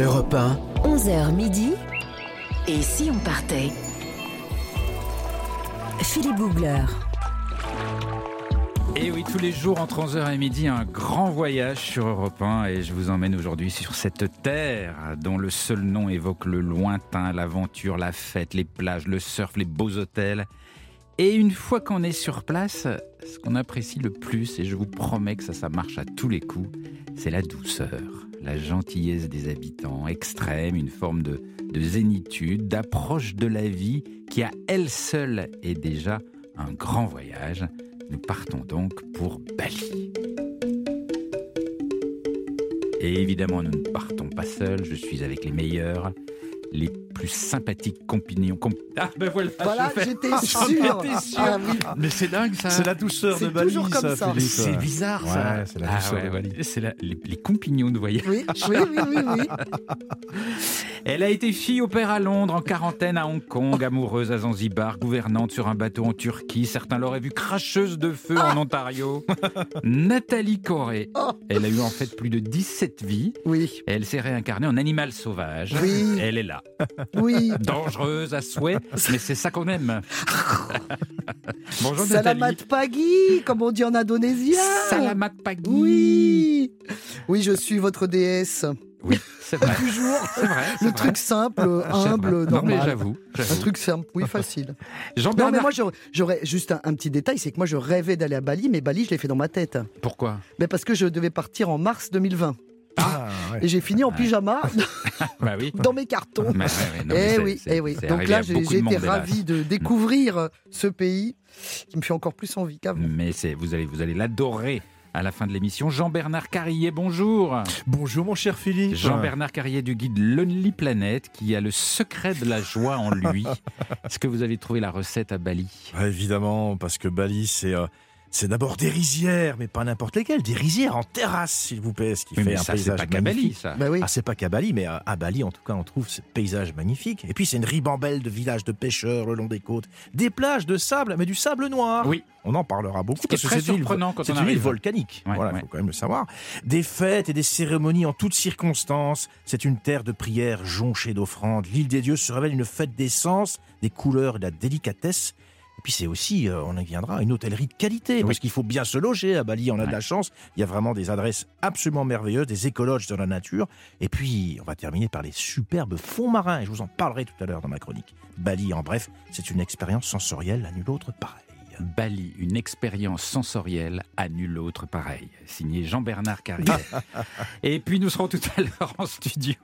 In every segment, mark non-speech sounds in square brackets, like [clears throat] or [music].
Europe 1, 11h midi. Et si on partait? Philippe Googler. Et oui, tous les jours entre 11h et midi, un grand voyage sur Europe 1 et je vous emmène aujourd'hui sur cette terre dont le seul nom évoque le lointain, l'aventure, la fête, les plages, le surf, les beaux hôtels. Et une fois qu'on est sur place, ce qu'on apprécie le plus, et je vous promets que ça, ça marche à tous les coups, c'est la douceur, la gentillesse des habitants, extrême, une forme de, de zénitude, d'approche de la vie qui à elle seule est déjà un grand voyage. Nous partons donc pour Bali. Et évidemment, nous ne partons pas seuls, je suis avec les meilleurs, les plus sympathiques compagnons. comp- ah ben voilà, j'étais Ah, sûr. j'étais sûr. Ah oui. Mais c'est dingue ça. C'est la douceur de Bali, toujours comme ça. C'est bizarre ça. Ouais, c'est la Ah douceur ouais, de Bali. ouais. C'est la- les, les compagnons de voyage. Oui, oui, oui, oui, oui. [laughs] Elle a été fille au père à Londres, en quarantaine à Hong Kong, amoureuse à Zanzibar, gouvernante sur un bateau en Turquie. Certains l'auraient vue cracheuse de feu en Ontario. [laughs] Nathalie Corée. Elle a eu en fait plus de 17 vies. Oui, elle s'est réincarnée en animal sauvage. Oui. Elle est là. [laughs] oui. [laughs] Dangereuse à souhait, mais c'est ça qu'on aime. [laughs] Bonjour Nathalie. Salamat pagi, comme on dit en indonésien. Salamat pagi. Oui. Oui, je suis votre déesse Oui, c'est vrai. du jour. C'est vrai. Le vrai. truc simple, humble, Non, mais normal. j'avoue. Un truc simple, oui, facile. Non, mais moi, j'aurais- j'aurais juste un, un petit détail, c'est que moi, je rêvais d'aller à Bali, mais Bali, je l'ai fait dans ma tête. Pourquoi? Mais parce que je devais partir en mars 2020. Ah, ouais. Et j'ai fini en pyjama [laughs] Bah oui. dans mes cartons. Mais ouais, ouais, non, mais Eh oui, c'est- eh oui. Donc là, j'ai été ravi de découvrir euh, ce pays qui me fait encore plus envie qu'avant. Mais vous allez vous allez l'adorer à la fin de l'émission. Jean-Bernard Carrier, bonjour. Bonjour mon cher Philippe. Jean-Bernard Carrier du guide Lonely Planet qui a le secret de la joie en lui. [laughs] Est-ce que vous avez trouvé la recette à Bali? Ouais, évidemment, parce que Bali, c'est euh, c'est d'abord des rizières, mais pas n'importe lesquelles, des rizières en terrasse, s'il vous plaît, ce qui Oui, fait mais un ça c'est paysage pas qu'à Bali magnifique. ça. Bah oui. Ah, c'est pas qu'à Bali, mais à, à Bali, en tout cas, on trouve ce paysage magnifique. Et puis, c'est une ribambelle de villages de pêcheurs le long des côtes, des plages de sable, mais du sable noir. Oui. On en parlera beaucoup. Ce parce que très c'est une île- surprenant quand C'est on une île volcanique. Ouais, voilà, il ouais. faut quand même le savoir. Des fêtes et des cérémonies en toutes circonstances. C'est une terre de prière jonchée d'offrandes. L'île des dieux se révèle une fête d'essence, des couleurs et de la délicatesse. Et puis c'est aussi, euh, on y viendra, une hôtellerie de qualité, parce qu'il faut bien se loger à Bali, on a de la chance. Il y a vraiment des adresses absolument merveilleuses, des écologes dans la nature. Et puis, on va terminer par les superbes fonds marins, et je vous en parlerai tout à l'heure dans ma chronique. Bali, en bref, c'est une expérience sensorielle à nul autre pareil. Bali, une expérience sensorielle à nul autre pareil. Signé Jean-Bernard Carrier. [laughs] Et puis nous serons tout à l'heure en studio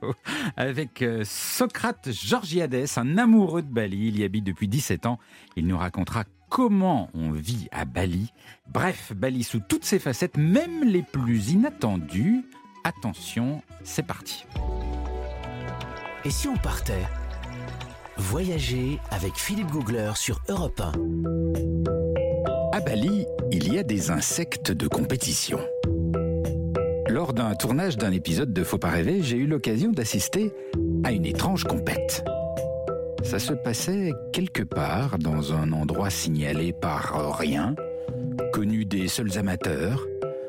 avec euh, Socrate Georgiades, un amoureux de Bali. Il y habite depuis 17 ans. Il nous racontera comment on vit à Bali. Bref, Bali sous toutes ses facettes, même les plus inattendues. Attention, c'est parti. et si on partait Voyager avec Philippe Googler sur Europe 1. Bali, il y a des insectes de compétition. Lors d'un tournage d'un épisode de Faut pas rêver, j'ai eu l'occasion d'assister à une étrange compète. Ça se passait quelque part dans un endroit signalé par rien, connu des seuls amateurs,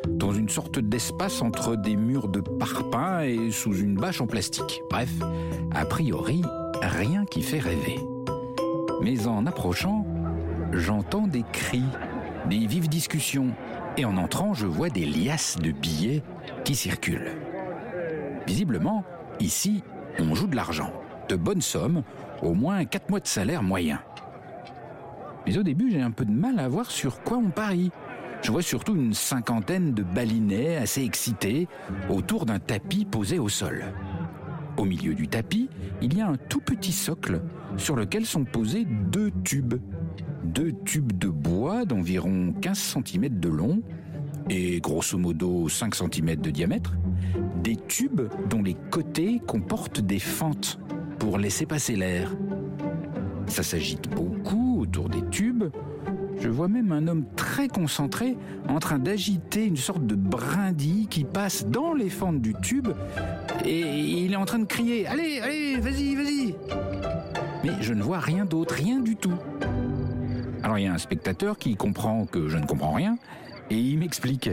dans une sorte d'espace entre des murs de parpaing et sous une bâche en plastique. Bref, a priori, rien qui fait rêver. Mais en approchant, j'entends des cris, des vives discussions, et en entrant, je vois des liasses de billets qui circulent. Visiblement, ici, on joue de l'argent, de bonnes sommes, au moins 4 mois de salaire moyen. Mais au début, j'ai un peu de mal à voir sur quoi on parie. Je vois surtout une cinquantaine de balinais assez excités autour d'un tapis posé au sol. Au milieu du tapis, il y a un tout petit socle sur lequel sont posés deux tubes. Deux tubes de bois d'environ 15 cm de long et grosso modo 5 cm de diamètre. Des tubes dont les côtés comportent des fentes pour laisser passer l'air. Ça s'agite beaucoup autour des tubes. Je vois même un homme très concentré en train d'agiter une sorte de brindille qui passe dans les fentes du tube et il est en train de crier Allez, allez, vas-y, vas-y Mais je ne vois rien d'autre, rien du tout. Il y a un spectateur qui comprend que je ne comprends rien et il m'explique.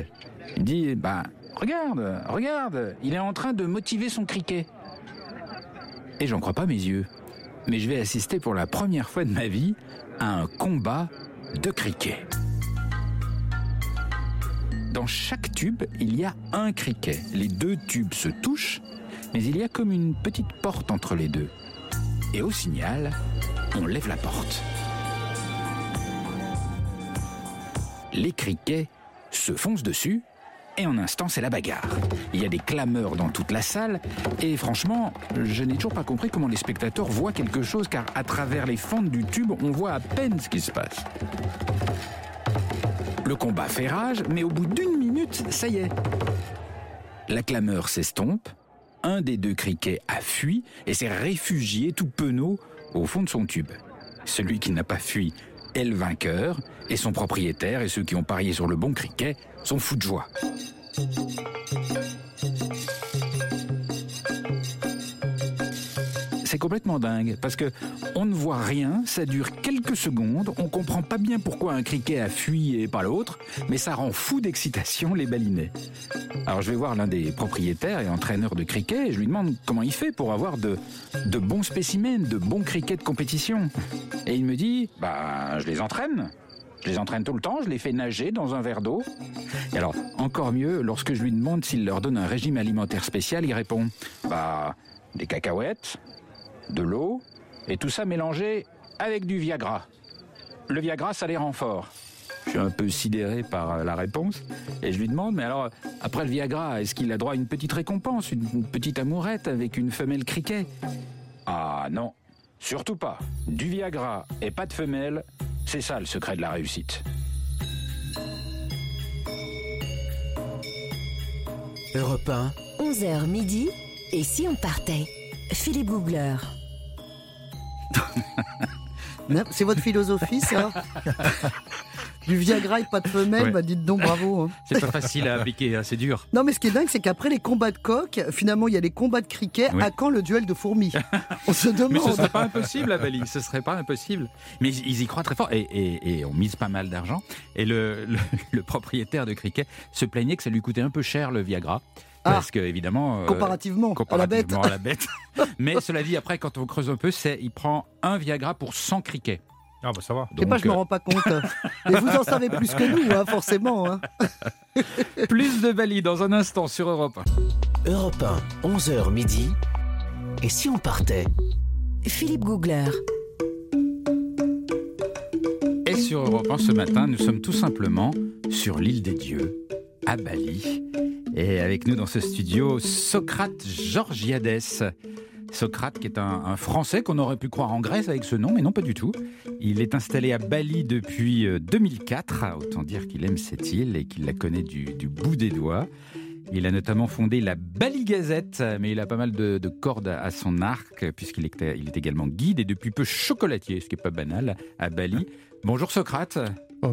Il dit Bah, regarde, regarde, il est en train de motiver son criquet. Et j'en crois pas mes yeux. Mais je vais assister pour la première fois de ma vie à un combat de cricket. Dans chaque tube, il y a un criquet. Les deux tubes se touchent, mais il y a comme une petite porte entre les deux. Et au signal, on lève la porte. Les criquets se foncent dessus et en un instant, c'est la bagarre. Il y a des clameurs dans toute la salle, et franchement, je n'ai toujours pas compris comment les spectateurs voient quelque chose, car à travers les fentes du tube, on voit à peine ce qui se passe. Le combat fait rage, mais au bout d'une minute, ça y est. La clameur s'estompe, un des deux criquets a fui et s'est réfugié tout penaud au fond de son tube. Celui qui n'a pas fui est le vainqueur, et son propriétaire et ceux qui ont parié sur le bon criquet sont fous de joie. C'est complètement dingue parce que on ne voit rien, ça dure quelques secondes, on comprend pas bien pourquoi un criquet a fui et pas l'autre, mais ça rend fou d'excitation les balinets. Alors je vais voir l'un des propriétaires et entraîneurs de cricket et je lui demande comment il fait pour avoir de, bons spécimens, de bons crickets de compétition. Et il me dit, bah je les entraîne. Je les entraîne tout le temps, je les fais nager dans un verre d'eau. Et alors, encore mieux, lorsque je lui demande s'il leur donne un régime alimentaire spécial, il répond Bah, des cacahuètes, de l'eau, et tout ça mélangé avec du Viagra. Le Viagra, ça les rend. Je suis un peu sidéré par euh, la réponse, et je lui demande Mais alors, après le Viagra, est-ce qu'il a droit à une petite récompense, une petite amourette avec une femelle criquet? Ah non, surtout pas. Du Viagra et pas de femelle, c'est ça le secret de la réussite. Europe 1, 11h midi. Et si on partait? Philippe Googler. [laughs] C'est votre philosophie, ça? [laughs] Du Viagra et pas de femelle, Ouais. bah dites donc bravo. hein. C'est pas facile à appliquer, hein, c'est dur. Non, mais ce qui est dingue, c'est qu'après les combats de coq, finalement, il y a les combats de cricket. Oui. À quand le duel de fourmis? On se [laughs] Mais ce demande. serait pas impossible à Bali, ce serait pas impossible. Mais ils y croient très fort et, et- et on mise pas mal d'argent. Et le, le- le propriétaire de cricket se plaignait que ça lui coûtait un peu cher le Viagra. Ah. Parce que évidemment, euh, Comparativement, à la bête. comparativement à la bête. [laughs] Mais cela dit, après, quand on creuse un peu, c'est il prend un Viagra pour 100 crickets. Ah bah ça va. Je sais pas, je me euh, rends pas compte. Et vous en savez plus que nous, hein, forcément. hein. [laughs] plus de Bali dans un instant sur Europe. 1. Europe 1, 11h midi. Et si on partait? Philippe Googler. Et sur Europe 1 ce matin, nous sommes tout simplement sur l'île des dieux, à Bali. Et avec nous dans ce studio, Socrate Georgiades. Socrate, qui est un, un Français qu'on aurait pu croire en Grèce avec ce nom, mais non pas du tout. Il est installé à Bali depuis euh, 2004, autant dire qu'il aime cette île et qu'il la connaît du, du bout des doigts. Il a notamment fondé la Bali Gazette, mais il a pas mal de, de cordes à son arc, puisqu'il est, il est également guide et depuis peu chocolatier, ce qui n'est pas banal, à Bali. Bonjour Socrate.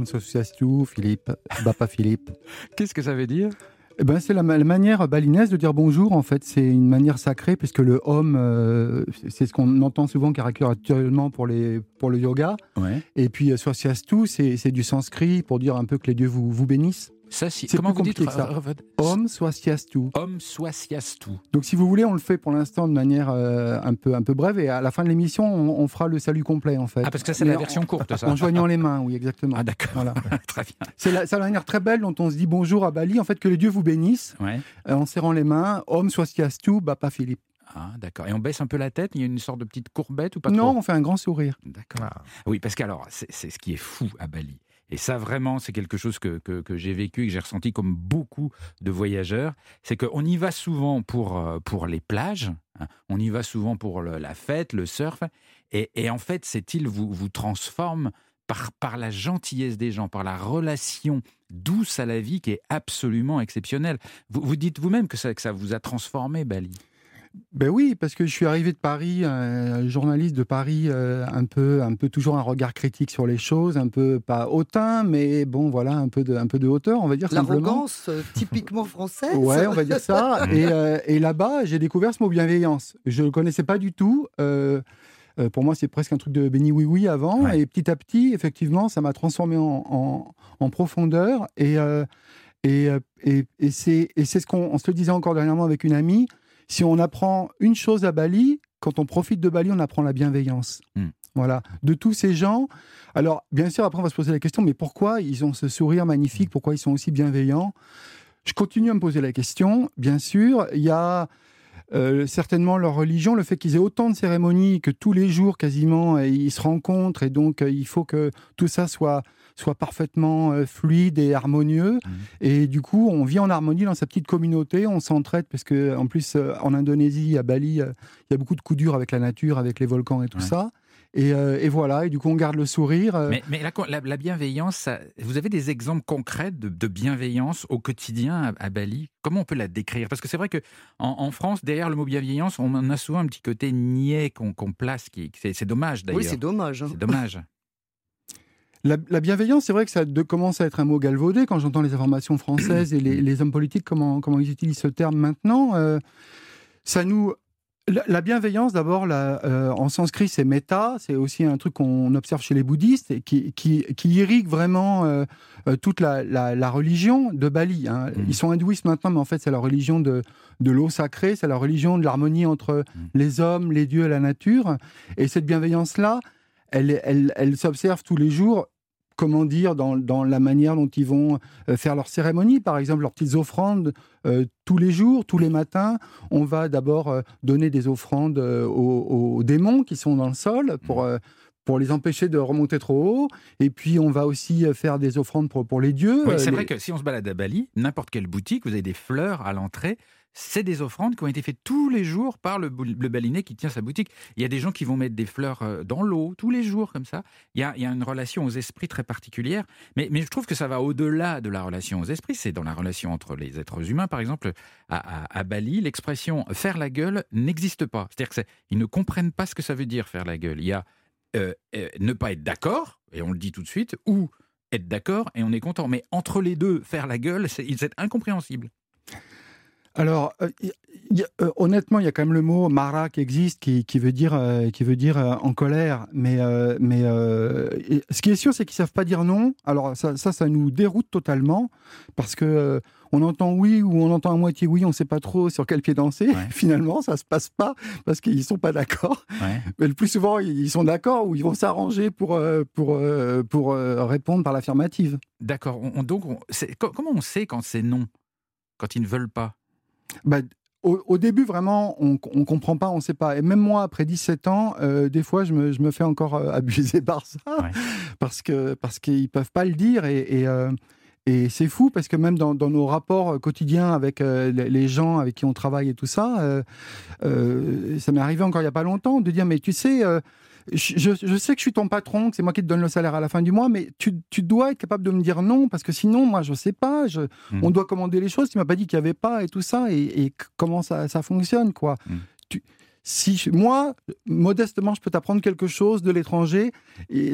Swastiastu, Philippe, Bapa Philippe. [laughs] Qu'est-ce que ça veut dire? Eh ben, c'est la, ma- la manière balinaise de dire bonjour, en fait. C'est une manière sacrée, puisque le Om, euh, c'est ce qu'on entend souvent caractériellement pour, les, pour le yoga. Ouais. Et puis, euh, Swastiastu, c'est c'est du sanskrit pour dire un peu que les dieux vous, vous bénissent. Ça, si, C'est comment plus vous dites compliqué que ça. Om Swastiastu. Om swastiastu. Donc, si vous voulez, on le fait pour l'instant de manière euh, un, peu, un peu brève. Et à la fin de l'émission, on, on fera le salut complet, en fait. Ah, parce que ça, c'est la en- version courte, ça. En joignant les mains, oui, exactement. Ah, d'accord. Voilà. [laughs] Très bien. C'est la, la manière très belle dont on se dit bonjour à Bali. En fait, que les dieux vous bénissent. Ouais. Euh, en serrant les mains, Om Swastiastu, Bapa Philippe. Ah, d'accord. Et on baisse un peu la tête Il y a une sorte de petite courbette ou pas non, trop? on fait un grand sourire. D'accord. Oui, parce qu'alors, c'est ce qui est fou à Bali. Et ça, vraiment, c'est quelque chose que, que, j'ai vécu et que j'ai ressenti comme beaucoup de voyageurs. C'est qu'on y va souvent pour, euh, pour les plages, hein. on y va souvent pour le- la fête, le surf. Et, et en fait, cette île vous, vous transforme par, par la gentillesse des gens, par la relation douce à la vie qui est absolument exceptionnelle. Vous, vous dites vous-même que ça, que ça vous a transformé, Bali. Ben oui, parce que je suis arrivé de Paris, un journaliste de Paris, euh, un peu, un peu toujours un regard critique sur les choses, un peu pas hautain, mais bon, voilà, un peu de, un peu de hauteur, on va dire. L'arrogance euh, typiquement française. Ouais, on va dire ça. [laughs] et euh, et là-bas, j'ai découvert ce mot bienveillance. Je ne le connaissais pas du tout. Euh, euh, pour moi, c'est presque un truc de béni oui oui avant. Ouais. Et petit à petit, effectivement, ça m'a transformé en, en- en profondeur. Et, euh, et, euh, et, et c'est et c'est ce qu'on on se le disait encore dernièrement avec une amie. Si on apprend une chose à Bali, quand on profite de Bali, on apprend la bienveillance. Hmm. Voilà, de tous ces gens. Alors, bien sûr, après, on va se poser la question, mais pourquoi ils ont ce sourire magnifique? Pourquoi ils sont aussi bienveillants? Je continue à me poser la question. Bien sûr, il y a euh, certainement leur religion, le fait qu'ils aient autant de cérémonies, que tous les jours quasiment euh, ils se rencontrent, et donc euh, il faut que tout ça soit soit parfaitement euh, fluide et harmonieux. Mhm. Et du coup, on vit en harmonie dans sa petite communauté, on s'entraide, parce que en plus, euh, en Indonésie, à Bali, euh, il y a beaucoup de coups durs avec la nature, avec les volcans et tout Ouais. ça. Et, euh, et voilà, et du coup, on garde le sourire. Mais, mais la, la- la bienveillance, ça- vous avez des exemples concrets de, de bienveillance au quotidien à, à Bali? Comment on peut la décrire? Parce que c'est vrai que en, en France, derrière le mot bienveillance, on en a souvent un petit côté niais qu'on qu'on place. Qui, c'est, c'est dommage d'ailleurs. Oui, c'est dommage. hein. C'est dommage. [laughs] La, la bienveillance, c'est vrai que ça de- commence à être un mot galvaudé quand j'entends les informations françaises et les, les hommes politiques, comment, comment ils utilisent ce terme maintenant. euh, ça nous. La, la bienveillance, d'abord, euh, en sanskrit, c'est metta. C'est aussi un truc qu'on observe chez les bouddhistes et qui, qui, qui irrigue vraiment euh, toute la, la- religion de Bali. hein. Mhm. Ils sont hindouistes maintenant, mais en fait, c'est la religion de, de l'eau sacrée, c'est la religion de l'harmonie entre Mhm. les hommes, les dieux et la nature. Et cette bienveillance-là, elle, elle, elle s'observe tous les jours comment dire, dans, dans la manière dont ils vont euh, faire leurs cérémonies, par exemple leurs petites offrandes euh, tous les jours, tous les matins. On va d'abord euh, donner des offrandes euh, aux, aux démons qui sont dans le sol pour, pour les empêcher de remonter trop haut. Et puis on va aussi faire des offrandes pour, pour les dieux. Oui, c'est les- vrai que si on se balade à Bali, n'importe quelle boutique, vous avez des fleurs à l'entrée. C'est des offrandes qui ont été faites tous les jours par le, le balinais qui tient sa boutique. Il y a des gens qui vont mettre des fleurs euh, dans l'eau tous les jours comme ça. Il y a, une relation aux esprits très particulière. Mais, je trouve que ça va au-delà de la relation aux esprits. C'est dans la relation entre les êtres humains. Par exemple, à, Bali, l'expression faire la gueule n'existe pas. C'est-à-dire que c'est- ils ne comprennent pas ce que ça veut dire faire la gueule. Il y a euh, euh, ne pas être d'accord, et on le dit tout de suite, ou être d'accord et on est content. Mais entre les deux, faire la gueule, c'est incompréhensible. Alors, euh, y- euh, honnêtement, il y a quand même le mot mara qui existe, qui, qui veut dire, euh, qui veut dire euh, en colère. Mais, mais ce qui est sûr, c'est qu'ils savent pas dire non. Alors ça, ça, ça nous déroute totalement parce que on entend oui ou on entend à moitié oui, on sait pas trop sur quel pied danser. Ouais. [laughs] Finalement, ça se passe pas parce qu'ils sont pas d'accord. [laughs] Mais le plus souvent, ils sont d'accord ou ils vont s'arranger pour pour pour répondre par l'affirmative. D'accord. On- on- donc, on- comment on sait quand c'est non? Quand ils ne veulent pas? Bah, au, au début, vraiment, on ne comprend pas, on ne sait pas. Et même moi, après 17 ans, euh, des fois, je me, je me fais encore euh, [laughs] abuser par ça, Ouais. parce que parce qu'ils ne peuvent pas le dire. Et, et, euh, et c'est fou, parce que même dans, dans nos rapports quotidiens avec euh, les, gens avec qui on travaille et tout ça, ça m'est arrivé encore il n'y a pas longtemps de dire, mais tu sais... je, sais que je suis ton patron, que c'est moi qui te donne le salaire à la fin du mois, mais tu, tu dois être capable de me dire non, parce que sinon, moi, je ne sais pas. Je, Mm. On doit commander les choses. Tu m'as pas dit qu'il n'y avait pas et tout ça, et, comment ça, ça fonctionne, quoi. Mm. Si je- moi, modestement, je peux t'apprendre quelque chose de l'étranger,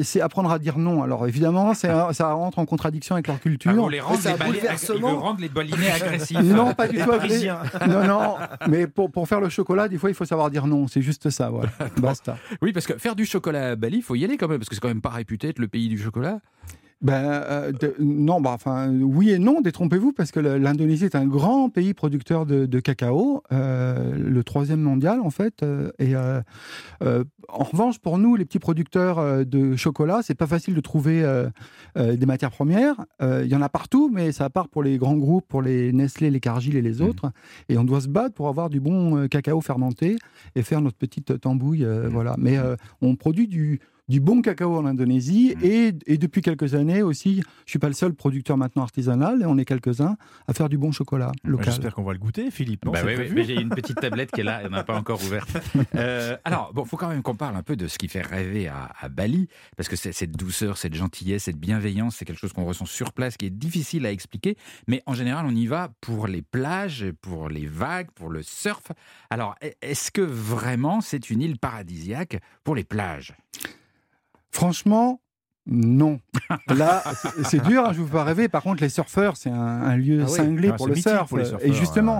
c'est apprendre à dire non. Alors évidemment, un- ça rentre en contradiction avec leur culture. Ah, vous les un les bali- bouleversement. il veut rendre les balinais [laughs] agressifs. Non, pas du tout. Parisiens. Non, non. Mais pour, pour faire le chocolat, des fois, il faut savoir dire non. C'est juste ça, voilà. [laughs] Basta. Oui, parce que faire du chocolat à Bali, il faut y aller quand même, parce que c'est quand même pas réputé être le pays du chocolat. Ben euh, de- non, bah enfin oui et non, détrompez-vous parce que l'Indonésie est un grand pays producteur de, de cacao, euh, le troisième mondial en fait. euh, et en revanche, pour nous, les petits producteurs de chocolat, c'est pas facile de trouver des matières premières. Il y en a partout, mais ça part pour les grands groupes, pour les Nestlé, les Cargill et les autres. Et on doit se battre pour avoir du bon cacao fermenté et faire notre petite tambouille, euh, voilà. Mais on produit du du bon cacao en Indonésie Mm. et, et depuis quelques années aussi, je suis pas le seul producteur maintenant artisanal et on est quelques-uns à faire du bon chocolat local. J'espère qu'on va le goûter, Philippe. Bah oui, oui, j'ai une petite tablette qui est là, elle n'a pas encore ouverte. [laughs] Euh, alors, bon, faut quand même qu'on parle un peu de ce qui fait rêver à, à Bali, parce que c'est- cette douceur, cette gentillesse, cette bienveillance, c'est quelque chose qu'on ressent sur place, qui est difficile à expliquer. Mais en général, on y va pour les plages, pour les vagues, pour le surf. Alors, est-ce que vraiment c'est une île paradisiaque pour les plages? Franchement, non. [laughs] Là, c'est- dur, hein, je ne vous pas rêver. Par contre, les surfeurs, c'est un, un lieu Ah oui. cinglé Ah, pour le surf. pour les et justement,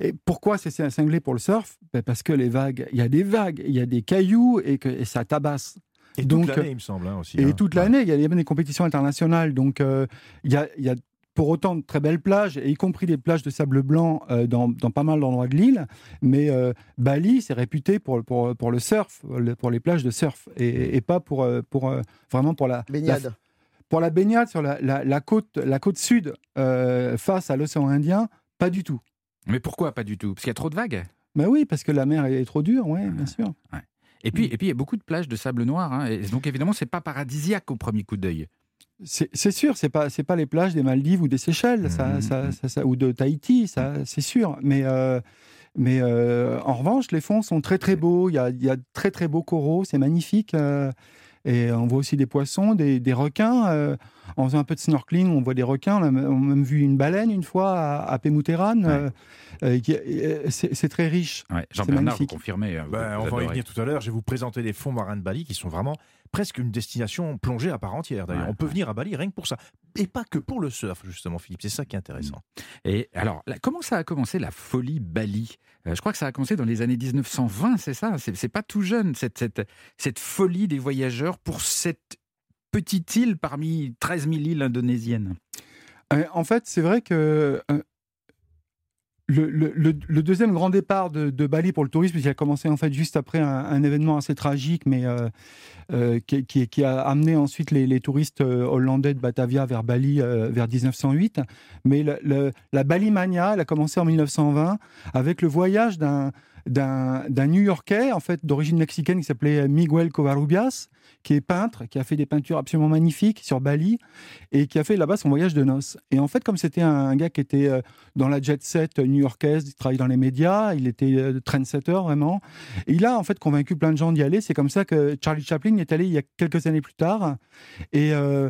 ouais. et pourquoi c'est c'est cinglé pour le surf? Ben, Parce que les vagues, il y a des vagues, il y a des cailloux et, que, et ça tabasse. Et Donc, toute l'année, il me semble, hein, aussi. Et hein. toute l'année, il y a même des compétitions internationales. Donc, euh, il y, a, il y a pour autant de très belles plages, y compris des plages de sable blanc euh, dans, pas mal d'endroits de l'île. Mais euh, Bali, c'est réputé pour, pour, pour, le surf, pour les plages de surf, et, pas pour, pour vraiment pour la baignade. pour la baignade sur la, la, côte, la côte sud face à l'océan Indien, pas du tout. Mais pourquoi pas du tout? Parce qu'il y a trop de vagues? Ben oui, parce que la mer est trop dure, oui, bien sûr. Et puis, et puis, il y a beaucoup de plages de sable noir. Hein, et donc, évidemment, c'est pas paradisiaque au premier coup d'œil. C'est sûr, c'est pas c'est pas les plages des Maldives ou des Seychelles, ça, mmh, mmh, mmh. ça, ou de Tahiti, ça c'est sûr. Mais euh, mais euh, en revanche, les fonds sont très très beaux. Il y a, il y a très très beaux coraux, c'est magnifique. Euh, et on voit aussi des poissons, des, des requins. En faisant un peu de snorkeling, on voit des requins. On a, même vu une baleine une fois à, à c'est très riche. Jean-Bernard, vous confirmez. Ben, on va y venir tout à l'heure. Je vais vous présenter les fonds marins de Bali qui sont vraiment presque une destination plongée à part entière. D'ailleurs, on peut venir à Bali rien que pour ça. Et pas que pour le surf, justement, Philippe. C'est ça qui est intéressant. Mm. Et alors, comment ça a commencé la folie Bali? Euh, Je crois que ça a commencé dans les années 1920, c'est ça? C'est pas tout jeune, cette, cette, cette folie des voyageurs pour cette petite île parmi 13 000 îles indonésiennes. Euh, en fait, c'est vrai que euh, le, deuxième grand départ de, Bali pour le tourisme, il a commencé en fait juste après un, événement assez tragique, mais euh, qui, a amené ensuite les, touristes hollandais de Batavia vers Bali vers 1908. Mais la Bali Mania, elle a commencé en 1920 avec le voyage d'un d'un New-Yorkais, en fait, d'origine mexicaine, qui s'appelait Miguel Covarrubias, qui est peintre, qui a fait des peintures absolument magnifiques sur Bali, et qui a fait là-bas son voyage de noces. Et en fait, comme c'était un, gars qui était euh, dans la jet set new-yorkaise, il travaillait dans les médias, il était euh, trendsetter vraiment, il a en fait convaincu plein de gens d'y aller. C'est comme ça que Charlie Chaplin est allé il y a quelques années plus tard, et... Euh,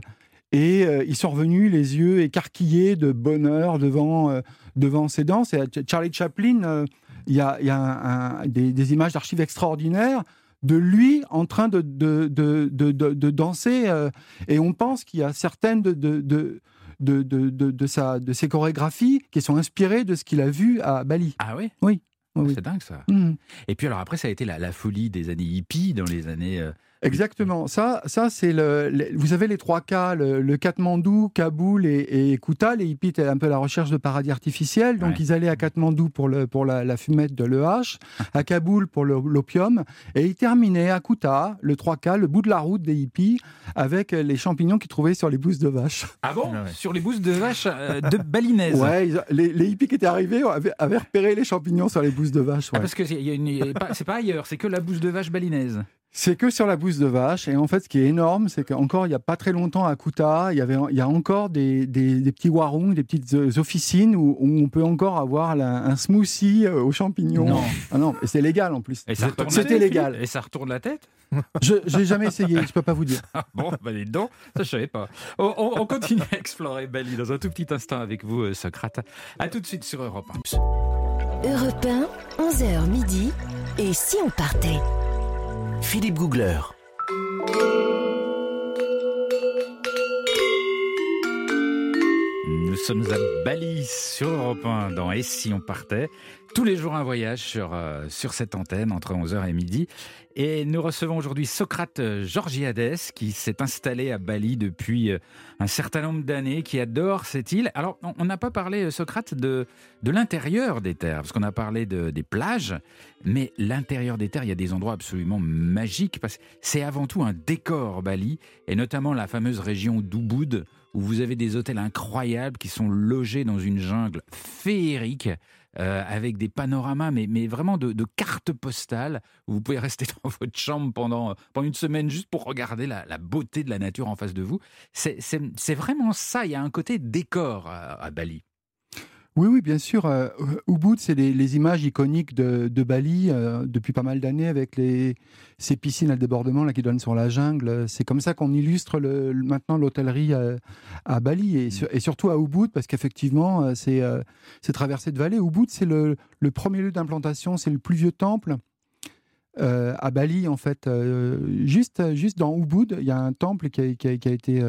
et ils sont revenus les yeux écarquillés de bonheur devant, devant ces danses. Et Charlie Chaplin, il y a, des, images d'archives extraordinaires de lui en train de, de, de, danser. Euh, et on pense qu'il y a certaines de, de, de, sa, de ses chorégraphies qui sont inspirées de ce qu'il a vu à Bali. Ah oui Oui. C'est dingue ça. Mmh. Et puis alors après, ça a été la, folie des années hippies dans les années euh, Exactement. Ça, ça c'est le, Vous avez les trois cas le, le Katmandou, Kaboul et, et Kuta. Les hippies étaient un peu la recherche de paradis artificiel. Donc, ils allaient à Katmandou pour, le, pour la, fumette de l'EH, à Kaboul pour l'opium. Et ils terminaient à Kuta, le 3K, le bout de la route des hippies, avec les champignons qu'ils trouvaient sur les bousses de vache. Ah bon? Ah Sur les bousses de vache euh, de balinaises Ouais, les, les, hippies qui étaient arrivés avaient, repéré les champignons sur les bousses de vache. Ah, parce que c'est pas ailleurs, c'est que la bouse de vache balinaise. C'est que sur la bouse de vache. Et en fait, ce qui est énorme, c'est qu'encore il n'y a pas très longtemps à Kuta, il y, avait, il y a encore des, des, petits warung, des petites euh, officines où, on peut encore avoir un smoothie euh, aux champignons. Non, ah non c'est légal en plus. C'était légal. Et ça retourne la tête? Je n'ai jamais essayé, je ne peux pas vous dire. [laughs] Ah bon, bah dis donc, ça je savais pas. On, continue à explorer Bali dans un tout petit instant avec vous, euh, Socrate. A tout de suite sur Europe 1. Europe 1, 11h midi. Et si on partait? Philippe Googler. Nous sommes à Bali sur Europe 1 dans Et si on partait tous les jours un voyage sur, euh, sur cette antenne entre 11h et midi. Et nous recevons aujourd'hui Socrate Georgiades qui s'est installé à Bali depuis euh, un certain nombre d'années, qui adore cette île. Alors, on n'a pas parlé, euh, Socrate, de, de l'intérieur des terres, parce qu'on a parlé de, des plages, mais l'intérieur des terres, il y a des endroits absolument magiques, parce que c'est avant tout un décor Bali, et notamment la fameuse région d'Ubud, où vous avez des hôtels incroyables qui sont logés dans une jungle féerique. Euh, avec des panoramas, mais, mais vraiment de, cartes postales. Où vous pouvez rester [laughs] dans votre chambre pendant, pendant une semaine juste pour regarder la, beauté de la nature en face de vous. C'est vraiment ça. Il y a un côté décor à Bali. Oui, oui, bien sûr. Euh, Ubud, c'est les, images iconiques de, Bali euh, depuis pas mal d'années avec les, ces piscines à débordement là, qui donnent sur la jungle. C'est comme ça qu'on illustre le, maintenant l'hôtellerie à, Bali et, et, surtout à Ubud parce qu'effectivement, euh, c'est c'est traversé de vallée. Ubud, c'est le, le, premier lieu d'implantation, c'est le plus vieux temple. à Bali, en fait, juste, juste dans Ubud, il y a un temple qui a, qui a, été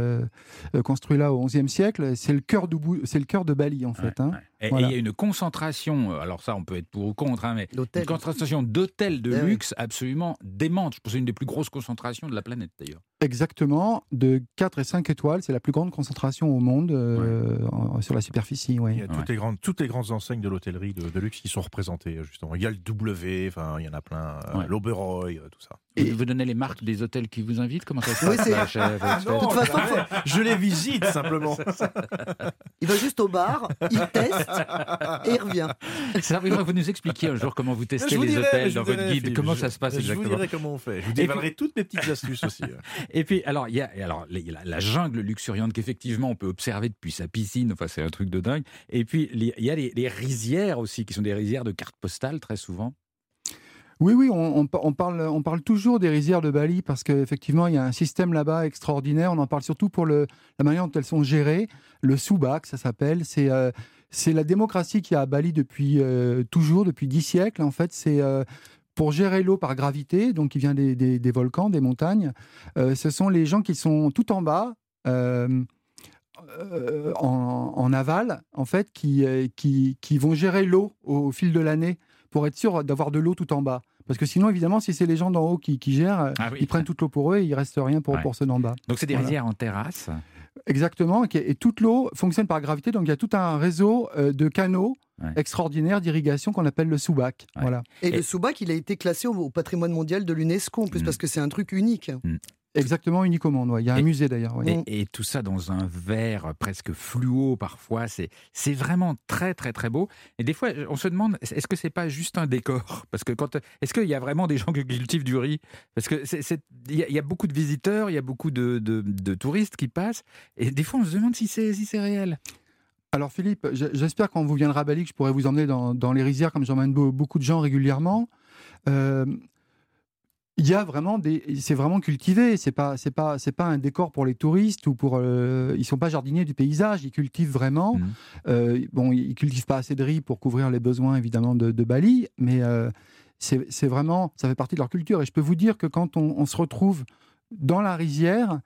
construit là au XIe siècle. C'est le cœur c'est le cœur de Bali, en fait. Hein. Et il Voilà. y a une concentration, euh, alors ça on peut être pour ou contre, hein, mais une concentration d'hôtels de oui. luxe absolument démente. Je pense que c'est une des plus grosses concentrations de la planète d'ailleurs. Exactement, de 4 et 5 étoiles, c'est la plus grande concentration au monde euh, en- sur la superficie. Il Ouais. y a toutes, Ouais. les grandes, toutes les grandes enseignes de l'hôtellerie de, de luxe qui sont représentées, justement. Il y a le W, enfin, il y en a plein, euh, Ouais. l'Oberoi, euh, tout ça. Et vous donnez les marques des hôtels qui vous invitent? Comment ça se passe là, chef [laughs] De toute façon, je les visite simplement. il va juste au bar, il [laughs] teste et [laughs] il revient. Ça vous nous expliquiez un jour comment vous testez Je vous les dirai, hôtels je dans vous votre dirai, guide. Philippe, Comment je- ça se passe Je vous exactement dirai comment on fait. Je vous dévoilerai toutes mes petites astuces aussi. ouais. [laughs] Et puis, alors, il y a alors, la, la jungle luxuriante qu'effectivement on peut observer depuis sa piscine, enfin, c'est un truc de dingue. Et puis, il y a les, les rizières aussi, qui sont des rizières de cartes postales, très souvent. Oui, oui, on, on pa- on parle, on parle toujours des rizières de Bali parce qu'effectivement, il y a un système là-bas extraordinaire. On en parle surtout pour le, la manière dont elles sont gérées. Le Subak, ça s'appelle. C'est euh, c'est la démocratie qui a à Bali depuis euh, toujours, depuis dix siècles. En fait, c'est euh, pour gérer l'eau par gravité, donc qui vient des, des- des volcans, des montagnes. Euh, ce sont les gens qui sont tout en bas. en, en aval, en fait, qui, qui, qui vont gérer l'eau au, fil de l'année pour être sûr d'avoir de l'eau tout en bas. Parce que sinon, évidemment, si c'est les gens d'en haut qui, qui gèrent, Ah oui. ils prennent toute l'eau pour eux et il reste rien pour, Ouais. pour ceux d'en bas. Donc, c'est des Voilà. rizières en terrasse. Exactement. Et, toute l'eau fonctionne par gravité. Donc, il y a tout un réseau euh, de canaux Ouais. extraordinaires d'irrigation qu'on appelle le Soubac. Ouais. Voilà. Et, Et- le Soubac, il a été classé au, au patrimoine mondial de l'UNESCO en plus, Mm. parce que c'est un truc unique. Exactement, unique au monde. ouais. Il y a un musée d'ailleurs. ouais. Et, et tout ça dans un verre presque fluo parfois, c'est c'est vraiment très très très beau. Et des fois, on se demande, est-ce que c'est pas juste un décor? Parce que quand est-ce qu'il y a vraiment des gens qui cultivent du riz? Parce que il y, a- il y a beaucoup de visiteurs, il y a beaucoup de, de- de touristes qui passent, et des fois on se demande si c'est si c'est réel. Alors Philippe, j'espère quand vous viendrez à Bali que je pourrai vous emmener dans, dans les rizières comme j'emmène beau- beaucoup de gens régulièrement. Euh, il y a vraiment des, c'est vraiment cultivé. C'est pas, c'est pas, c'est pas un décor pour les touristes ou pour. euh, ils sont pas jardiniers du paysage. Ils cultivent vraiment. Mhm. Euh, bon, ils cultivent pas assez de riz pour couvrir les besoins évidemment de, de Bali, mais euh, c'est vraiment, ça fait partie de leur culture. Et je peux vous dire que quand on, on se retrouve dans la rizière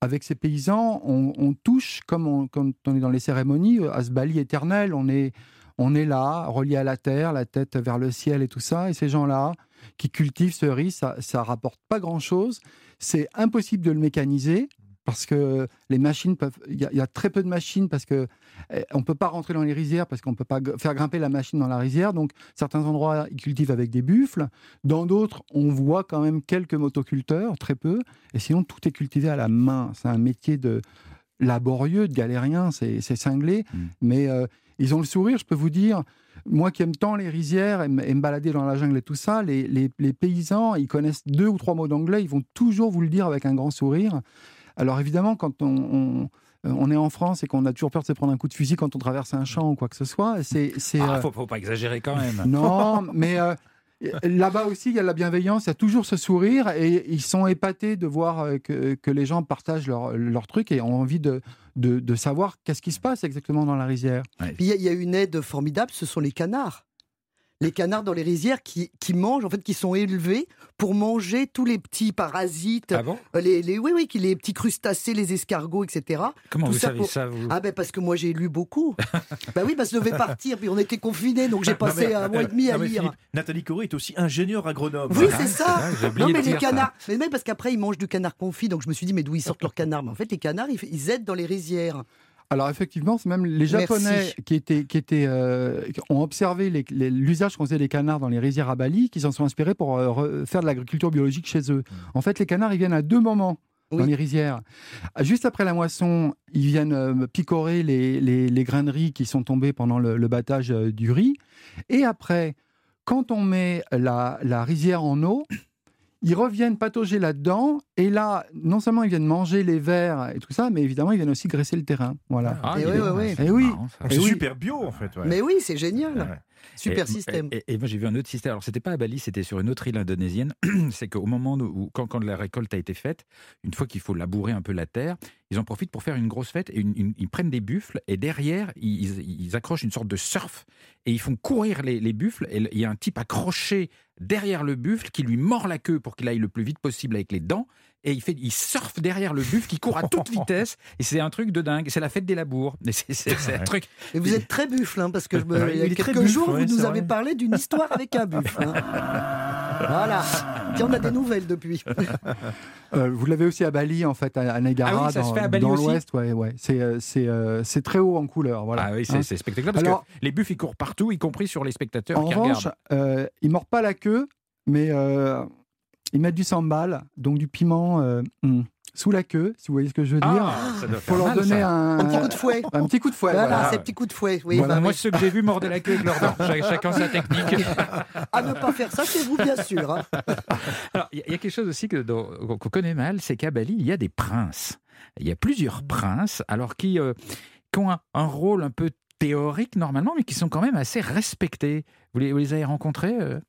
avec ces paysans, on, on touche, comme on, quand on est dans les cérémonies, euh, à ce Bali éternel. On est, on est là, relié à la terre, la tête vers le ciel et tout ça. Et ces gens-là qui cultivent ce riz, ça, ça rapporte pas grand-chose. C'est impossible de le mécaniser parce que les machines peuvent. Il y, a- il y a très peu de machines parce que eh, on peut pas rentrer dans les rizières parce qu'on peut pas faire grimper la machine dans la rizière. Donc certains endroits ils cultivent avec des buffles. Dans d'autres, on voit quand même quelques motoculteurs, très peu. Et sinon, tout est cultivé à la main. C'est un métier de laborieux, de galérien, c'est cinglé. Mm. Mais euh, ils ont le sourire, je peux vous dire. Moi qui aime tant les rizières et, me- balader dans la jungle et tout ça, les, les- les paysans, ils connaissent deux ou trois mots d'anglais, ils vont toujours vous le dire avec un grand sourire. Alors évidemment, quand on, on- on est en France et qu'on a toujours peur de se prendre un coup de fusil quand on traverse un champ ou quoi que ce soit, c'est... c'est, Ah, euh, faut, faut pas exagérer quand même. non, mais euh, là-bas aussi, il y a la bienveillance, il y a toujours ce sourire et ils sont épatés de voir euh, que, les gens partagent leur, leur truc et ont envie de, savoir qu'est-ce qui se passe exactement dans la rizière. Puis il y, y a une aide formidable, ce sont les canards. Les canards dans les rizières qui, qui mangent, en fait, qui sont élevés pour manger tous les petits parasites, Ah bon? euh, les, les- oui, oui, les petits crustacés, les escargots, etc. Comment Tout vous ça savez pour- ça vous? Ah ben parce que moi j'ai lu beaucoup. [laughs] bah oui, parce que je devais partir, puis on était confinés, donc j'ai Non, passé mais- un mois et demi à lire. Philippe, Nathalie Corée est aussi ingénieure agronome. Oui, Ah, c'est c'est ça. Non, mais les canards. Mais même parce qu'après, ils mangent du canard confit. Donc je me suis dit, mais d'où ils sortent leurs canards? Mais en fait, les canards, ils, ils aident dans les rizières. Alors effectivement, c'est même les Merci. Japonais qui, étaient, qui, étaient, euh, ont observé l'usage qu'on faisait des canards dans les rizières à Bali, qui s'en sont inspirés pour euh, re- faire de l'agriculture biologique chez eux. En fait, les canards, ils viennent à deux moments dans les rizières. Juste après la moisson, ils viennent euh, picorer les, les, les grains de riz qui sont tombés pendant le, le battage du riz. Et après, quand on met la, la rizière en eau, ils reviennent patauger là-dedans. Et là, non seulement ils viennent manger les vers et tout ça, mais évidemment, ils viennent aussi graisser le terrain. Voilà. Ah, Et dis oui, oui, oui. c'est Eh oui. marrant, ça. C'est Eh super bio en fait. ouais. Mais oui, c'est génial. Super Et- système. Et, et moi, j'ai vu un autre système. Alors, c'était pas à Bali, c'était sur une autre île indonésienne. [clears throat] C'est qu'au moment où, quand, quand la récolte a été faite, une fois qu'il faut labourer un peu la terre, ils en profitent pour faire une grosse fête et une- une- ils prennent des buffles et derrière, ils, ils- ils accrochent une sorte de surf et ils font courir les, les buffles. Et il y a un type accroché derrière le buffle qui lui mord la queue pour qu'il aille le plus vite possible avec les dents. Et il fait, il surfe derrière le buffle qui court à toute vitesse [laughs] et c'est un truc de dingue. C'est la fête des labours. Et C'est un truc. Et vous êtes très buffle, hein, parce que je me- Ouais, il y a il quelques buffle, jours, ouais, vous nous avez vrai. parlé d'une histoire avec un buffle. hein. [laughs] voilà. Tiens, on a des nouvelles depuis. [laughs] Euh, vous l'avez aussi à Bali, en fait, à, Negara, Ah oui, ça se dans, fait à Bali dans aussi l'ouest. Ouais, ouais. C'est, euh, c'est, euh, c'est très haut en couleur. Voilà. Ah oui, c'est Hein. c'est spectaculaire parce Alors- que les buffles ils courent partout, y compris sur les spectateurs En qui revanche, regardent. euh, ils mordent pas la queue, mais euh, ils mettent du sambal, donc du piment euh, hum, sous la queue, si vous voyez ce que je veux dire, Ah, ça doit pour faire leur mal, donner ça. un, Un petit coup de fouet. un petit coup de fouet. Voilà, voilà. ces petits coups de fouet. Oui, Voilà, bah Moi, oui. ceux que j'ai vus mordaient la queue avec leurs dents. Ch- Chacun sa technique. [laughs] À ne pas faire ça chez vous, bien sûr. hein. [laughs] Alors, il y, a- il y a quelque chose aussi que- dont- qu'on connaît mal, c'est qu'à Bali, il y a des princes. Il y a plusieurs princes, alors qui, euh, qui ont un, un rôle un peu théorique normalement, mais qui sont quand même assez respectés. Vous les, vous les avez rencontrés euh?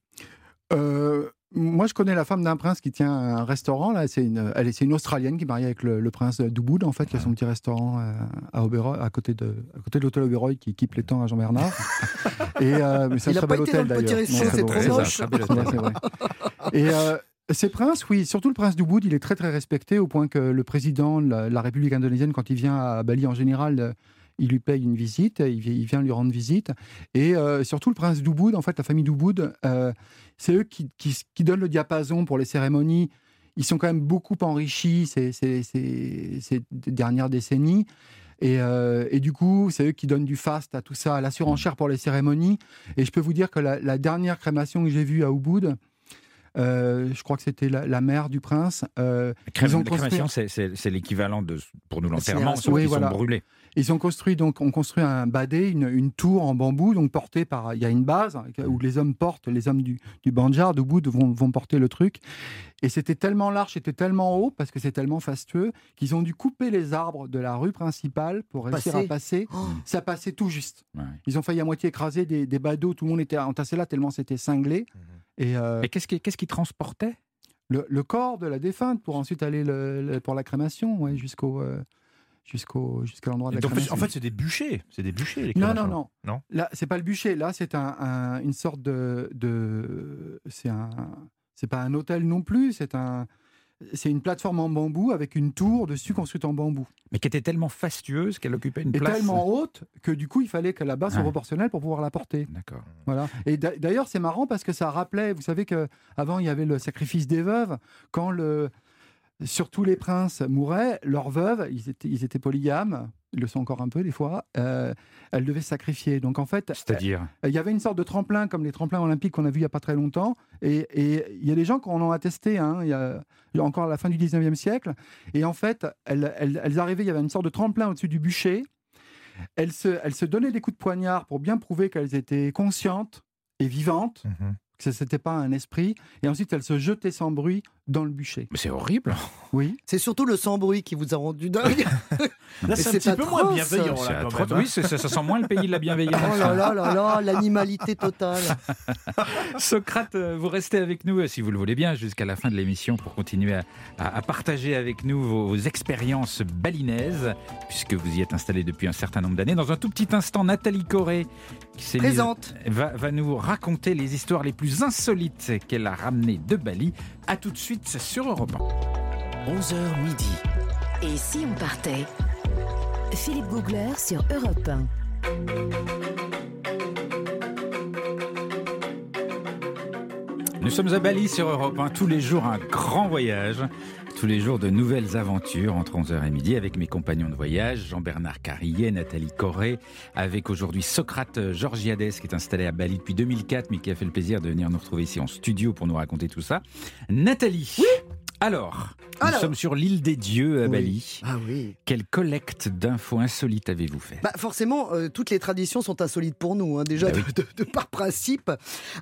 Euh, moi, je connais la femme d'un prince qui tient un restaurant. Là, c'est une, elle est, c'est une Australienne qui est mariée avec le, le prince d'Ubud, en fait, qui a son petit restaurant euh, à Oberoi, à côté de, à côté de l'hôtel Oberoi, qui équipe les temps à Jean Bernard. [laughs] Et euh, mais c'est Il un a très pas bel hôtel le petit d'ailleurs. c'est trop moche. Et euh, ces princes, oui, surtout le prince d'Ubud, il est très très respecté au point que le président de la, la République indonésienne, quand il vient à Bali en général, euh, il lui paye une visite, il, vi- il vient lui rendre visite. Et euh, surtout le prince d'Ubud, en fait, la famille d'Ubud, euh, c'est eux qui, qui, qui donnent le diapason pour les cérémonies. Ils sont quand même beaucoup enrichis ces, ces, ces- ces dernières décennies. Et, euh, et du coup, c'est eux qui donnent du fast à tout ça, à la surenchère pour les cérémonies. Et je peux vous dire que la, la dernière crémation que j'ai vue à euh, je crois que c'était la, la mère du prince. euh, La crème- Ils ont la construit- crémation, c'est- l'équivalent de, pour nous, l'enterrement, sauf oui, qu'ils voilà. sont brûlés. Ils ont construit donc on construit un badé, une, une tour en bambou, donc portée par. Il y a une base hein, où les hommes portent, les hommes du, du Banjar, d'Ubud vont, vont porter le truc. Et c'était tellement large, c'était tellement haut, parce que c'est tellement fastueux, qu'ils ont dû couper les arbres de la rue principale pour réussir Passer. à passer. Oh. Ça passait tout juste. Ouais. Ils ont failli à moitié écraser des, des badauds, tout le monde était entassé là tellement c'était cinglé. Et euh, Et qu'est-ce qui, qu'est-ce qui transportait? le, le corps de la défunte pour ensuite aller le- le- pour la crémation, ouais, jusqu'au euh, jusqu'au jusqu'à l'endroit de la Donc, en fait- crémation. en fait, c'est des bûchers. C'est des bûchers, les non, non, non, Non Là, c'est pas le bûcher. Là, c'est un, un- une sorte de, de c'est un, c'est pas un hôtel non plus. C'est un, c'est une plateforme en bambou avec une tour dessus construite en bambou. Mais qui était tellement fastueuse qu'elle occupait une Et place. tellement haute que du coup, il fallait que la base soit Ouais. proportionnelle pour pouvoir la porter. D'accord. Voilà. Et d'a- d'ailleurs, c'est marrant parce que ça rappelait, vous savez que avant il y avait le sacrifice des veuves quand le surtout les princes mouraient, leurs veuves, ils étaient, ils étaient polygames, ils le sont encore un peu des fois, euh, elles devaient se sacrifier. Donc en fait, C'est-à-dire il y avait une sorte de tremplin comme les tremplins olympiques qu'on a vu il n'y a pas très longtemps. Et il y a des gens qui en ont attesté, hein, il, y a, il y a encore à la fin du 19e siècle. Et en fait, elles, elles- elles arrivaient, il y avait une sorte de tremplin au-dessus du bûcher. Elles se, elles se donnaient des coups de poignard pour bien prouver qu'elles étaient conscientes et vivantes, Mhm. N'était pas un esprit. Et ensuite, elles se jetaient sans bruit dans le bûcher. Mais c'est horrible. Oui. C'est surtout le sans-bruit qui vous a rendu dingue. [laughs] Là, c'est un petit peu moins bienveillant. C'est là, quand atroce. même, hein. Oui, c'est- ça, ça sent moins le pays de la bienveillance. Oh là là là là, l'animalité totale. [laughs] Socrate, euh, vous restez avec nous, euh, si vous le voulez bien, jusqu'à la fin de l'émission pour continuer à, à- à partager avec nous vos, vos expériences balinaises, puisque vous y êtes installé depuis un certain nombre d'années. Dans un tout petit instant, Nathalie Corré, qui s'est mise- Présente. va, va nous raconter les histoires les plus insolites qu'elle a ramenées de Bali. À tout de suite sur Europe 1. 11h midi. Et si on partait? Philippe Googler sur Europe 1. Nous sommes à Bali sur Europe 1, tous les jours un grand voyage, tous les jours de nouvelles aventures entre 11h et midi avec mes compagnons de voyage, Jean-Bernard Carillet, Nathalie Corré, avec aujourd'hui Socrate Georgiades qui est installé à Bali depuis 2004 mais qui a fait le plaisir de venir nous retrouver ici en studio pour nous raconter tout ça. Nathalie alors, nous sommes sur l'île des dieux à Oui. Bali. Ah oui. Quelle collecte d'infos insolites avez-vous fait? Bah forcément, euh, toutes les traditions sont insolites pour nous, hein, déjà Bah de, de- de par principe.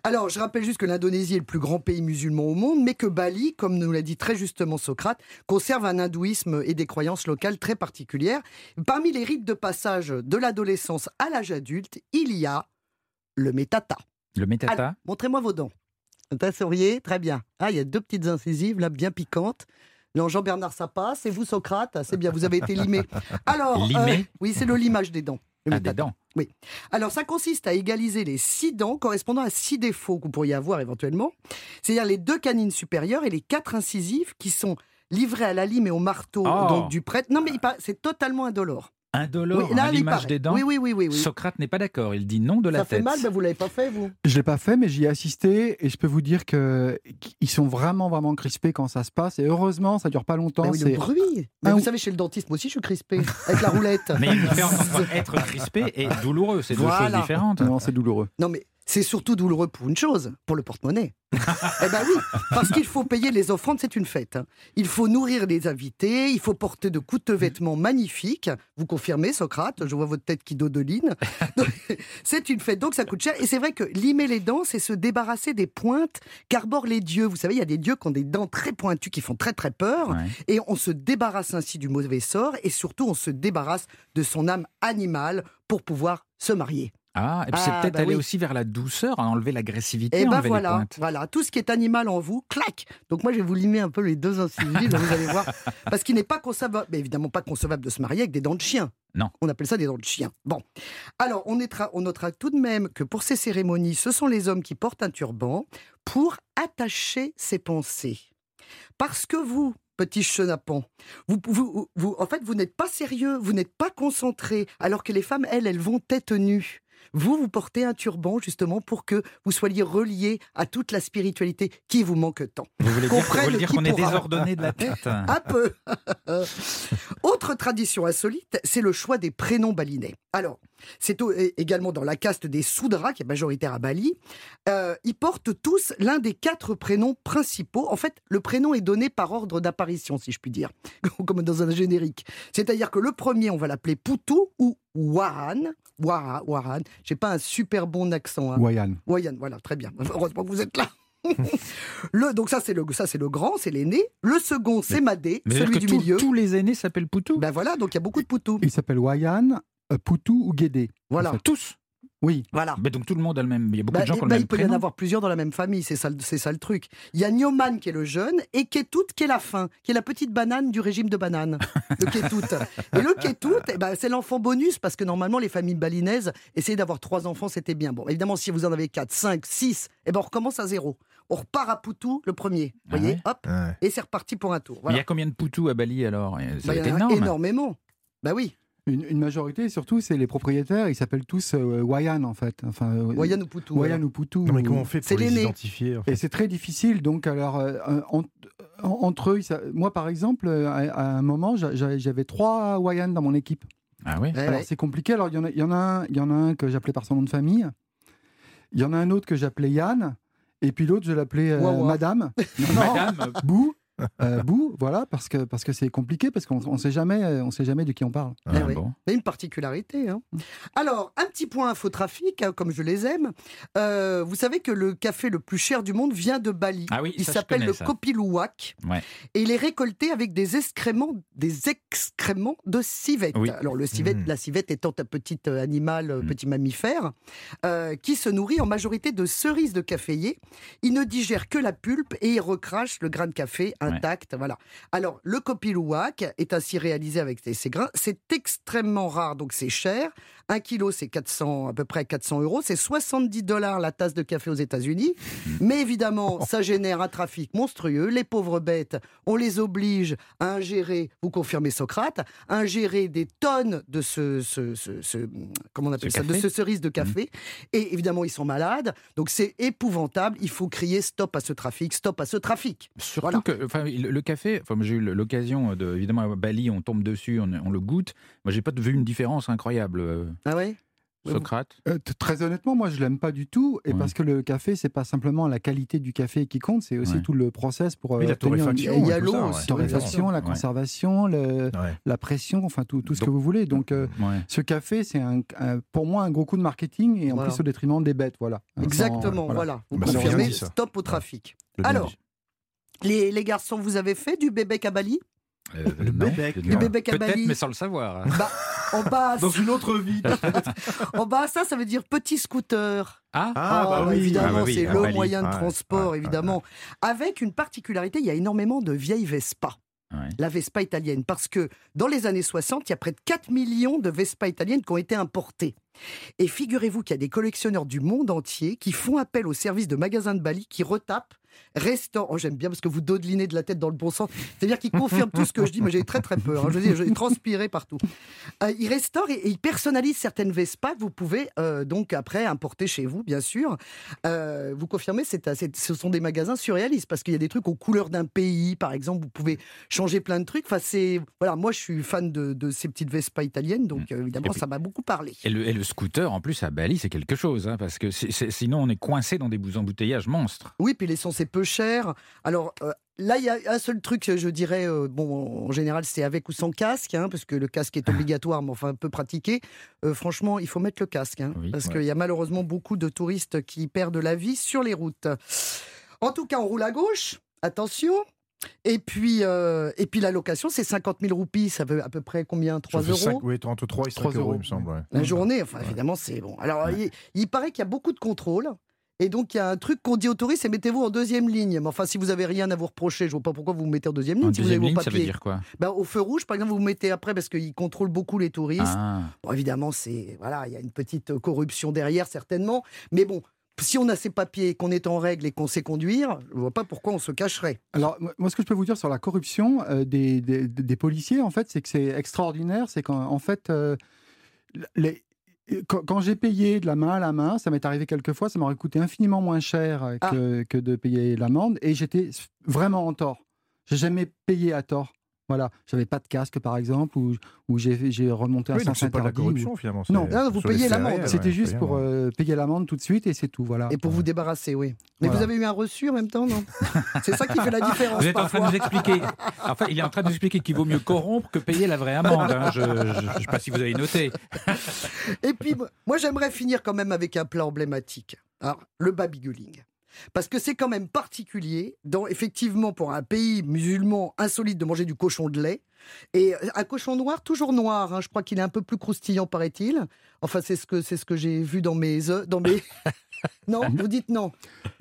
Alors, je rappelle juste que l'Indonésie est le plus grand pays musulman au monde, mais que Bali, comme nous l'a dit très justement Socrate, conserve un hindouisme et des croyances locales très particulières. Parmi les rites de passage de l'adolescence à l'âge adulte, il y a le metata. Le métata? Montrez-moi vos dents. T'as sourié? Très bien. Ah, il y a deux petites incisives là, bien piquantes. Non, Jean-Bernard, ça passe. Et vous, Socrate, c'est bien, vous avez été limé. [laughs] Alors, euh, Limé? oui, c'est le limage des dents. Ah, des dents. Alors, ça consiste à égaliser les six dents correspondant à six défauts que vous pourriez avoir éventuellement. C'est-à-dire les deux canines supérieures et les quatre incisives qui sont livré à la lime et au marteau Oh. donc du prêtre. Non, mais c'est totalement indolore. Indolore, Oui, là, l'image des dents. Oui, oui, oui, oui. oui. Socrate n'est pas d'accord. Il dit non de la Ça tête. fait mal, ben vous l'avez pas fait, vous Je l'ai pas fait, mais j'y ai assisté et je peux vous dire que qu'ils sont vraiment vraiment crispés quand ça se passe. Et heureusement, ça dure pas longtemps. Ben oui, le c'est- bruit. Mais Ah, vous savez, chez le dentiste, moi aussi, je suis crispé avec la roulette. [laughs] Mais il y a une différence entre être crispé et douloureux. C'est deux Voilà. choses différentes. Non, c'est douloureux. Non, mais c'est surtout douloureux pour une chose, pour le porte-monnaie. eh ben oui, parce qu'il faut payer les offrandes, c'est une fête. Il faut nourrir les invités, il faut porter de coûteux vêtements magnifiques. Vous confirmez, Socrate Je vois votre tête qui dodeline. [laughs] C'est une fête, donc ça coûte cher. Et c'est vrai que limer les dents, c'est se débarrasser des pointes qu'arborent les dieux. Vous savez, il y a des dieux qui ont des dents très pointues, qui font très très peur. Ouais. Et on se débarrasse ainsi du mauvais sort, et surtout on se débarrasse de son âme animale pour pouvoir se marier. Ah, et puis c'est Ah, peut-être bah aller oui. aussi vers la douceur, enlever l'agressivité, Et ben enlever les voilà, pointes. voilà, tout ce qui est animal en vous, clac. Donc moi je vais vous limer un peu les deux incisives, vous allez voir, [laughs] parce qu'il n'est pas concevable, mais évidemment pas concevable de se marier avec des dents de chien. Non. On appelle ça des dents de chien. Bon, alors on notera, on notera tout de même que pour ces cérémonies, ce sont les hommes qui portent un turban pour attacher ses pensées, parce que vous. Petit chenapan, vous, vous, vous- en fait, vous n'êtes pas sérieux, vous n'êtes pas concentré, alors que les femmes, elles, elles vont tête nue. Vous, vous portez un turban justement pour que vous soyez relié à toute la spiritualité qui vous manque tant. Vous voulez dire, qu'on est désordonné de la tête [laughs] Un peu. [laughs] Autre tradition insolite, c'est le choix des prénoms balinais. Alors, c'est également dans la caste des Soudras, qui est majoritaire à Bali. Euh, ils portent tous l'un des quatre prénoms principaux. En fait, le prénom est donné par ordre d'apparition, si je puis dire, [laughs] comme dans un générique. C'est-à-dire que le premier, on va l'appeler Poutou ou Waran. Wara, Waran. J'ai pas un super bon accent. hein. Wayan. Wayan, voilà, très bien. Heureusement que vous êtes là. [laughs] le, donc ça c'est le ça c'est le grand, c'est l'aîné. Le second c'est Madé, Mais celui du milieu. tous les aînés s'appellent Poutou? Ben voilà, donc il y a beaucoup de poutous. Il s'appelle Wayan, euh, Poutou ou Guédé. Voilà, en fait. Tous Oui. voilà. Mais donc tout le monde a le même. Il y a beaucoup Ben, de gens qui ont le il peut y en prénom. avoir plusieurs dans la même famille, c'est ça, le- c'est ça le truc. Il y a Nyoman qui est le jeune et Ketout qui est la fin, qui est la petite banane du régime de banane. Le Ketout. [laughs] Et le Ketout, eh ben, c'est l'enfant bonus parce que normalement les familles balinaises essayaient d'avoir trois enfants, c'était bien. Bon, évidemment, si vous en avez quatre, cinq, six, eh ben, on recommence à zéro. On repart à Poutou le premier. Ah voyez, ouais? Hop, Ouais. et c'est reparti pour un tour. Mais Il Voilà. y a combien de Poutous à Bali alors? Ça Bah, il y en a énorme. énormément. Bah oui, Une, une majorité, surtout, c'est les propriétaires. Ils s'appellent tous euh, Wayan, en fait. Enfin, Wayan ou Poutou. Wayan ou Poutou. Non, mais comment on fait pour les identifier en fait Et c'est très difficile. Donc, alors, euh, en- en- entre eux, moi, par exemple, euh, à, à un moment, j'a- j'a- j'avais trois Wayan dans mon équipe. Ah oui Alors, ouais. c'est compliqué. Alors, il y, en a, il y, en a un- il y en a un que j'appelais par son nom de famille. Il y en a un autre que j'appelais Yann. Et puis l'autre, je l'appelais euh. Madame. [laughs] Non, Madame, Bou. Euh, Bou, voilà, parce que parce que c'est compliqué, parce qu'on on sait jamais, euh, on sait jamais de qui on parle. Ah, Eh oui. bon. C'est une particularité. hein. Alors, un petit point infotrafic, hein, comme je les aime. Euh, vous savez que le café le plus cher du monde vient de Bali. Ah oui, il s'appelle le ça. Kopi Luwak. Ouais. Et il est récolté avec des excréments, des excréments de civette. Oui. Alors, le civette, Mmh. la civette étant un petit euh, animal, Mmh. petit mammifère, euh, qui se nourrit en majorité de cerises de caféier. Il ne digère que la pulpe et il recrache le grain de café Alors, le copilouac est ainsi réalisé avec ces grains. C'est extrêmement rare, donc c'est cher. Un kilo, c'est 400, à peu près 400 euros. C'est 70 dollars la tasse de café aux États-Unis. [laughs] Mais évidemment, ça génère un trafic monstrueux. Les pauvres bêtes, on les oblige à ingérer, vous confirmez Socrate, à ingérer des tonnes de ce, ce, ce- ce- comment on appelle ça, de ce cerise de café. Et évidemment, ils sont malades. Donc c'est épouvantable. Il faut crier stop à ce trafic, stop à ce trafic. Surtout Voilà. que enfin, le café, enfin, j'ai eu l'occasion de, évidemment, à Bali, on tombe dessus, on, on le goûte. Moi, j'ai pas vu une différence incroyable, euh, Ah ouais? Oui, Socrate? Euh, très honnêtement, moi, je l'aime pas du tout, et Ouais. parce que le café, c'est pas simplement la qualité du café qui compte, c'est aussi Ouais. tout le process pour euh, la torréfaction. Il y a l'eau ouais. torréfaction, la Ouais. conservation, le- Ouais. la pression, enfin tout, tout ce que vous voulez. Donc, euh, Ouais. ce café, c'est un, un- pour moi un gros coup de marketing et en Voilà. plus au détriment des bêtes, voilà. Sans- Exactement, voilà. Vous Bah, confirmez, dit, stop au trafic. Le Alors. Les, les garçons, vous avez fait du bébé à Bali? Euh, Le non. Le à Peut-être, Bali. mais sans le savoir. bah, En bas, Dans une autre vie. [laughs] en bas, ça, ça veut dire petit scooter. Ah, Ah, Oh, bah oui. évidemment, Ah bah oui, c'est le Bali. moyen de transport, évidemment. Avec une particularité, il y a énormément de vieilles Vespa. Ouais. La Vespa italienne. Parce que dans les années 60, il y a près de 4 millions de Vespa italiennes qui ont été importées. Et figurez-vous qu'il y a des collectionneurs du monde entier qui font appel au service de magasins de Bali qui retapent restaurant. Oh, j'aime bien parce que vous dodelinez de la tête dans le bon sens. C'est-à-dire qu'il confirme tout ce que je dis, mais j'ai très très peur. hein. Je veux dire, j'ai transpiré partout. Euh, il restaure et, et il personnalise certaines Vespa que vous pouvez euh, donc après importer chez vous, bien sûr. Euh, vous confirmez, c'est, c'est- ce sont des magasins surréalistes parce qu'il y a des trucs aux couleurs d'un pays, par exemple. Vous pouvez changer plein de trucs. Enfin, c'est voilà, moi je suis fan de, de ces petites Vespa italiennes, donc euh, évidemment puis- ça m'a beaucoup parlé. Et le, et le scooter, en plus, à Bali, c'est quelque chose, hein, parce que c'est- sinon on est coincé dans des embouteillages monstres. Oui, puis l'essence est peu chère. Alors euh, là, il y a un seul truc, je dirais, euh, bon, en général, c'est avec ou sans casque, hein, parce que le casque est [laughs] obligatoire, mais enfin peu pratiqué. Euh, franchement, il faut mettre le casque, hein, Oui, parce ouais. qu'il y a malheureusement beaucoup de touristes qui perdent la vie sur les routes. En tout cas, on roule à gauche, attention. Et puis, euh, et puis la location, c'est 50 000 roupies, ça veut à peu près combien? 3 Ça fait euros? Oui, entre 3 et 5 3 euros, euros. il me semble. ouais. la journée, enfin évidemment, c'est bon. Alors, il, il paraît qu'il y a beaucoup de contrôles. Et donc, il y a un truc qu'on dit aux touristes, c'est mettez-vous en deuxième ligne. Mais enfin, si vous avez rien à vous reprocher, je vois pas pourquoi vous vous mettez en deuxième ligne. En si vous avez deuxième vos ligne, ça veut dire quoi? Ben, au feu rouge, par exemple, vous vous mettez après parce qu'ils contrôlent beaucoup les touristes. Ah. Bon, évidemment, c'est voilà, il y a une petite corruption derrière, certainement. Mais bon, si on a ses papiers, qu'on est en règle et qu'on sait conduire, je vois pas pourquoi on se cacherait. Alors, moi, moi, ce que je peux vous dire sur la corruption euh, des, des- des policiers, en fait, c'est que c'est extraordinaire. C'est qu'en en fait, euh, les- quand, quand j'ai payé de la main à la main, ça m'est arrivé quelques fois, ça m'aurait coûté infiniment moins cher euh, que, que de payer l'amende, et j'étais vraiment en tort. J'ai jamais payé à tort. Voilà, j'avais pas de casque par exemple, ou, ou j'ai remonté un Oui, donc sens c'est pas de la ou- finalement. Non. Ah, vous payez l'amende. ouais, C'était juste pour euh, payer l'amende tout de suite et c'est tout. Voilà. Et pour vous débarrasser, oui. Mais Voilà. vous avez eu un reçu en même temps, non? [laughs] C'est ça qui fait la différence. Vous êtes en train de nous expliquer. Enfin, il est en train de nous expliquer qu'il vaut mieux corrompre que payer la vraie amende. hein. Je ne sais pas si vous avez noté. Et puis, moi- j'aimerais finir quand même avec un plat emblématique. Alors, le babyguling. Parce que c'est quand même particulier, effectivement, pour un pays musulman insolite de manger du cochon de lait. Et euh, un cochon noir, toujours noir. hein. je crois qu'il est un peu plus croustillant, paraît-il. Enfin, c'est ce que, ce que j'ai vu dans mes... œufs- Dans mes... [laughs] non, vous dites non.